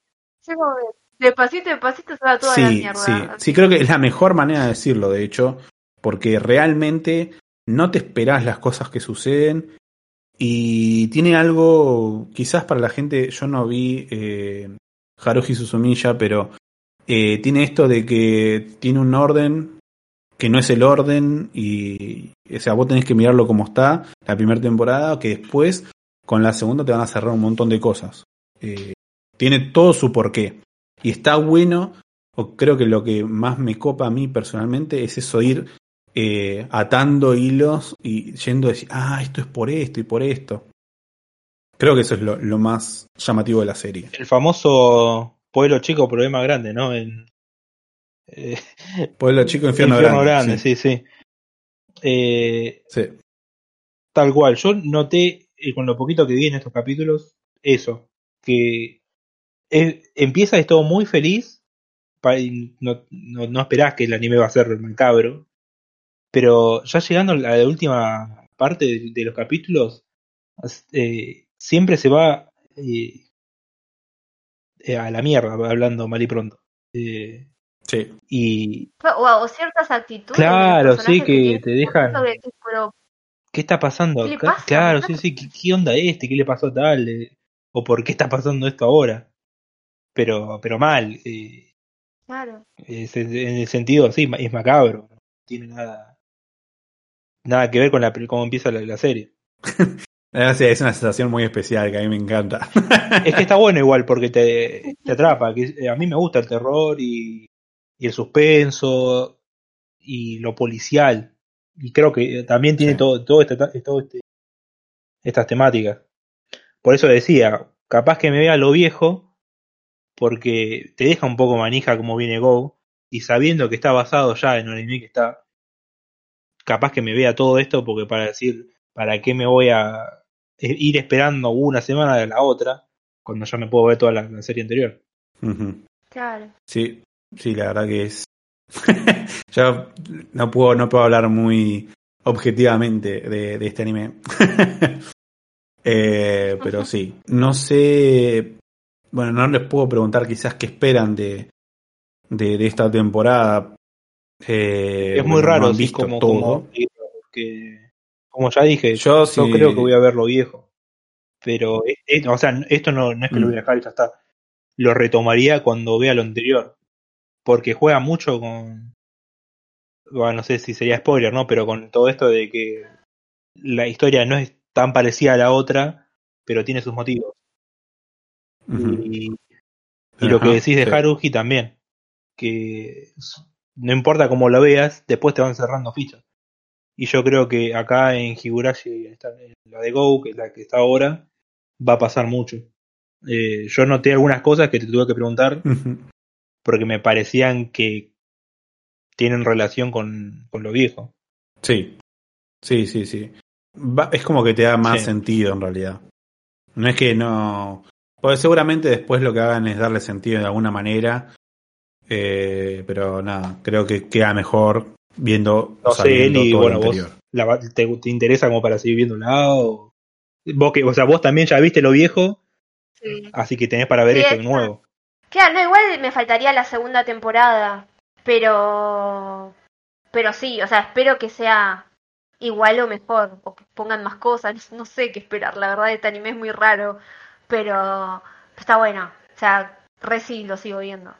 Speaker 3: Sí, como despacito, despacito se va toda la mierda.
Speaker 1: Sí, sí, creo que es la mejor manera de decirlo, de hecho, porque realmente no te esperás las cosas que suceden y tiene algo, quizás para la gente, yo no vi eh, Haruhi Suzumiya, pero eh, tiene esto de que tiene un orden que no es el orden y, o sea, vos tenés que mirarlo como está la primera temporada, que después con la segunda te van a cerrar un montón de cosas. Eh, tiene todo su porqué. Y está bueno, o creo que lo que más me copa a mí personalmente es eso ir eh, atando hilos y yendo a decir, ah, esto es por esto y por esto. Creo que eso es lo, más llamativo de la serie.
Speaker 2: El famoso pueblo chico, problema grande, ¿no? En,
Speaker 1: eh, pueblo chico, infierno, infierno grande.
Speaker 2: sí, sí.
Speaker 1: Eh, sí.
Speaker 2: Tal cual. Yo noté, con lo poquito que vi en estos capítulos, eso. Que empieza es todo muy feliz. no, no, no esperás que el anime va a ser macabro. Pero ya llegando a la última parte de, los capítulos, eh, siempre se va eh, eh, a la mierda, hablando mal y pronto.
Speaker 1: sí.
Speaker 2: Y.
Speaker 3: O, ciertas actitudes.
Speaker 2: Claro, sí, que, te dejan. ¿Qué está pasando? Claro, sí, sí, ¿qué, onda este? ¿Qué le pasó a tal? ¿O por qué está pasando esto ahora? Pero, pero mal.
Speaker 3: claro.
Speaker 2: en el sentido, sí, es macabro. No tiene nada nada que ver con la, cómo empieza la, serie.
Speaker 1: es una sensación muy especial que a mí me encanta.
Speaker 2: es que está bueno igual porque te, te atrapa. Que eh, a mí me gusta el terror y, y, el suspenso y lo policial. Y creo que también tiene todo, todo, este, todo este, estas temáticas. Por eso decía, capaz que me vea lo viejo, porque te deja un poco manija como viene Go, y sabiendo que está basado ya en un anime que está capaz que me vea todo esto porque para decir, ¿para qué me voy a ir esperando una semana de la otra cuando ya me puedo ver toda la, serie anterior?
Speaker 3: Claro.
Speaker 1: Sí, sí, la verdad que es. Yo no puedo, no puedo hablar muy objetivamente de, este anime. eh, pero sí, no sé. Bueno, no les puedo preguntar quizás qué esperan de, de, de esta temporada, eh,
Speaker 2: es muy raro, no visto como, todo. Como, ya dije, yo, creo que voy a ver lo viejo. Pero, o sea, esto no, es que lo voy a dejar y ya está. Lo retomaría cuando vea lo anterior. Porque juega mucho con. Bueno, no sé si sería spoiler, ¿no? Pero con todo esto de que la historia no es tan parecida a la otra, pero tiene sus motivos. Y, y lo que decís de Haruhi también. Que no importa cómo lo veas, después te van cerrando fichas. Y yo creo que acá en Higurashi, en la de Go, que es la que está ahora, va a pasar mucho. Eh, yo noté algunas cosas que te tuve que preguntar, porque me parecían que tienen relación con, con lo viejo.
Speaker 1: Sí, sí, sí, sí. Va- es como que te da más
Speaker 2: Sí.
Speaker 1: sentido en realidad. No es que no. Porque seguramente después lo que hagan es darle sentido de alguna manera. Eh, pero nada, creo que queda mejor viendo.
Speaker 2: No
Speaker 1: o sea,
Speaker 2: sé, Eli,
Speaker 1: todo
Speaker 2: bueno,
Speaker 1: lo
Speaker 2: vos
Speaker 1: anterior.
Speaker 2: la va- te, te interesa como para seguir viéndola o vos que, o sea, vos también ya viste lo viejo,
Speaker 3: Sí.
Speaker 2: así que tenés para ver
Speaker 3: Sí,
Speaker 2: esto de nuevo.
Speaker 3: Claro, no, igual me faltaría la segunda temporada, pero pero sí, o sea, espero que sea igual o mejor, o que pongan más cosas, no sé qué esperar, la verdad este anime es muy raro, pero está bueno, o sea, re sí lo sigo viendo.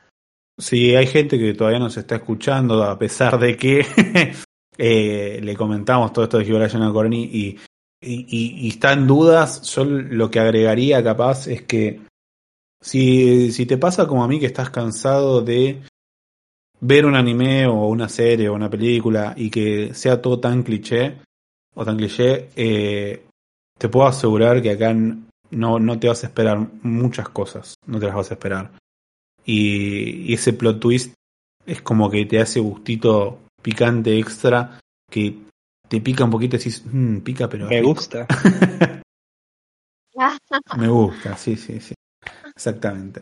Speaker 1: Sí, hay gente que todavía nos está escuchando, a pesar de que eh, le comentamos todo esto de Higurashi no Corny y, y, y- y está en dudas. Yo lo que agregaría capaz es que si, si te pasa como a mí que estás cansado de ver un anime o una serie o una película y que sea todo tan cliché o tan cliché, eh, te puedo asegurar que acá no, no te vas a esperar muchas cosas, no te las vas a esperar. Y, y ese plot twist es como que te hace gustito picante extra que te pica un poquito y decís, "Mm, pica, pero
Speaker 2: Me
Speaker 1: rico".
Speaker 2: gusta.
Speaker 1: Me gusta, sí, sí, sí. Exactamente.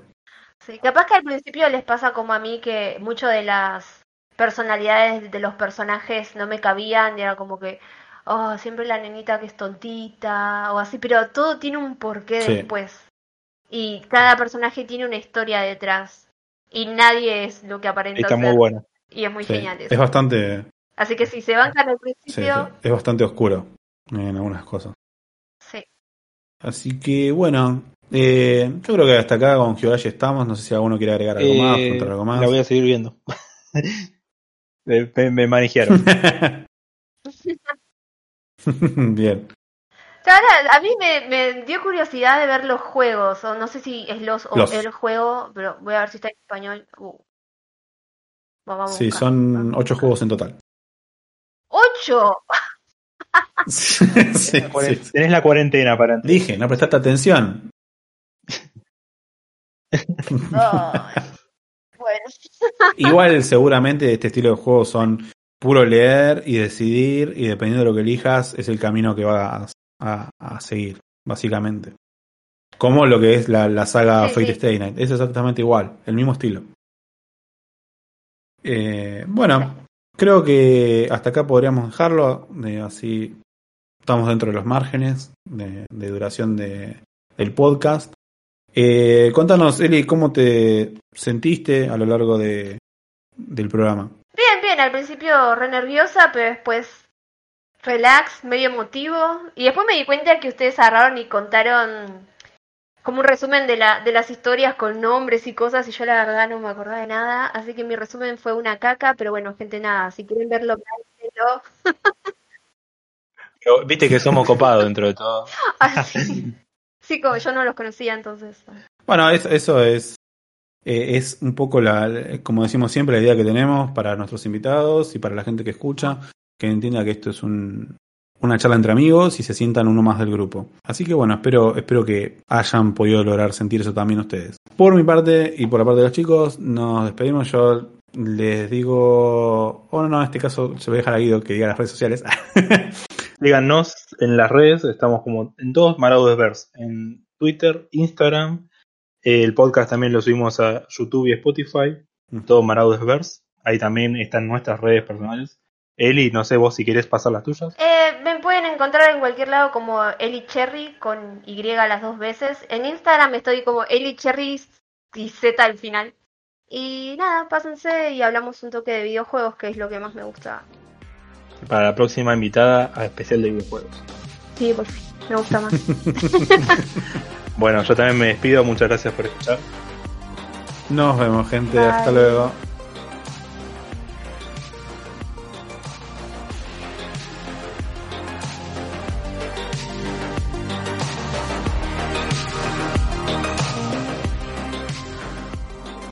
Speaker 3: Sí, capaz que al principio les pasa como a mí que mucho de las personalidades de los personajes no me cabían y era como que, oh, siempre la nenita que es tontita o así, pero todo tiene un porqué
Speaker 1: Sí.
Speaker 3: después. Y cada personaje tiene una historia detrás. Y nadie es lo que aparenta
Speaker 2: Está
Speaker 3: ser.
Speaker 2: muy bueno.
Speaker 3: Y es muy
Speaker 1: Sí.
Speaker 3: genial eso.
Speaker 1: Es bastante,
Speaker 3: Así que si se bancan al
Speaker 1: sí,
Speaker 3: principio,
Speaker 1: es bastante oscuro en algunas cosas.
Speaker 3: sí.
Speaker 1: Así que bueno, eh, yo creo que hasta acá con Higurashi estamos. No sé si alguno quiere agregar algo más,
Speaker 2: Eh,
Speaker 1: contar algo más.
Speaker 2: la voy a seguir viendo. me, me- manejaron.
Speaker 1: Bien.
Speaker 3: Ahora, a mí me, me dio curiosidad de ver los juegos, o no sé si es los o el juego, pero voy a ver si está en español. Uh. Vamos
Speaker 1: Sí,
Speaker 3: buscar.
Speaker 1: son ocho juegos en total.
Speaker 3: ¡Ocho!
Speaker 1: sí, sí, sí.
Speaker 2: Tenés la cuarentena para entrar.
Speaker 1: Dije, no prestaste atención.
Speaker 3: Bueno,
Speaker 1: Igual seguramente este estilo de juegos son puro leer y decidir y dependiendo de lo que elijas es el camino que vas a, a seguir, básicamente. Como lo que es la, la saga
Speaker 3: Sí,
Speaker 1: Fate
Speaker 3: sí.
Speaker 1: Stay Night. Es exactamente igual, el mismo estilo. Eh, bueno, creo que hasta acá podríamos dejarlo. eh, así estamos dentro de los márgenes de, de duración de, del podcast. Eh, contanos, Eli, ¿cómo te sentiste a lo largo de, del programa?
Speaker 3: bien, bien, al principio re nerviosa, pero después relax, medio emotivo. Y después me di cuenta que ustedes agarraron y contaron como un resumen de, la, de las historias con nombres y cosas, y yo la verdad no me acordaba de nada. Así que mi resumen fue una caca, pero bueno, gente, nada, si quieren verlo.
Speaker 2: Pero Viste que somos copados dentro de todo.
Speaker 3: Así. Sí, como yo no los conocía entonces.
Speaker 1: Bueno, es- eso es, eh, es un poco la, como decimos siempre, la idea que tenemos para nuestros invitados y para la gente que escucha, que entienda que esto es un, una charla entre amigos y se sientan uno más del grupo. Así que bueno, espero, espero que hayan podido lograr sentir eso también ustedes. Por mi parte y por la parte de los chicos, nos despedimos. Yo les digo, oh no, no, en este caso se voy a dejar a Guido que diga las redes sociales.
Speaker 2: Díganos en las redes, estamos como en todos Maraudesverse, en Twitter, Instagram, el podcast también lo subimos a YouTube y Spotify, todo Maraudesverse, ahí también están nuestras redes personales. Eli, no sé vos si querés pasar las tuyas.
Speaker 3: Eh, me pueden encontrar en cualquier lado como Eli Cherry con Y las dos veces. En Instagram estoy como Eli Cherry y Z al final. Y nada, pásense y hablamos un toque de videojuegos, que es lo que más me gusta.
Speaker 2: Para la próxima invitada a especial de videojuegos.
Speaker 3: Sí, por fin, me gusta más.
Speaker 2: Bueno, yo también me despido, muchas gracias por escuchar.
Speaker 1: Nos vemos, gente.
Speaker 3: Bye.
Speaker 1: Hasta luego.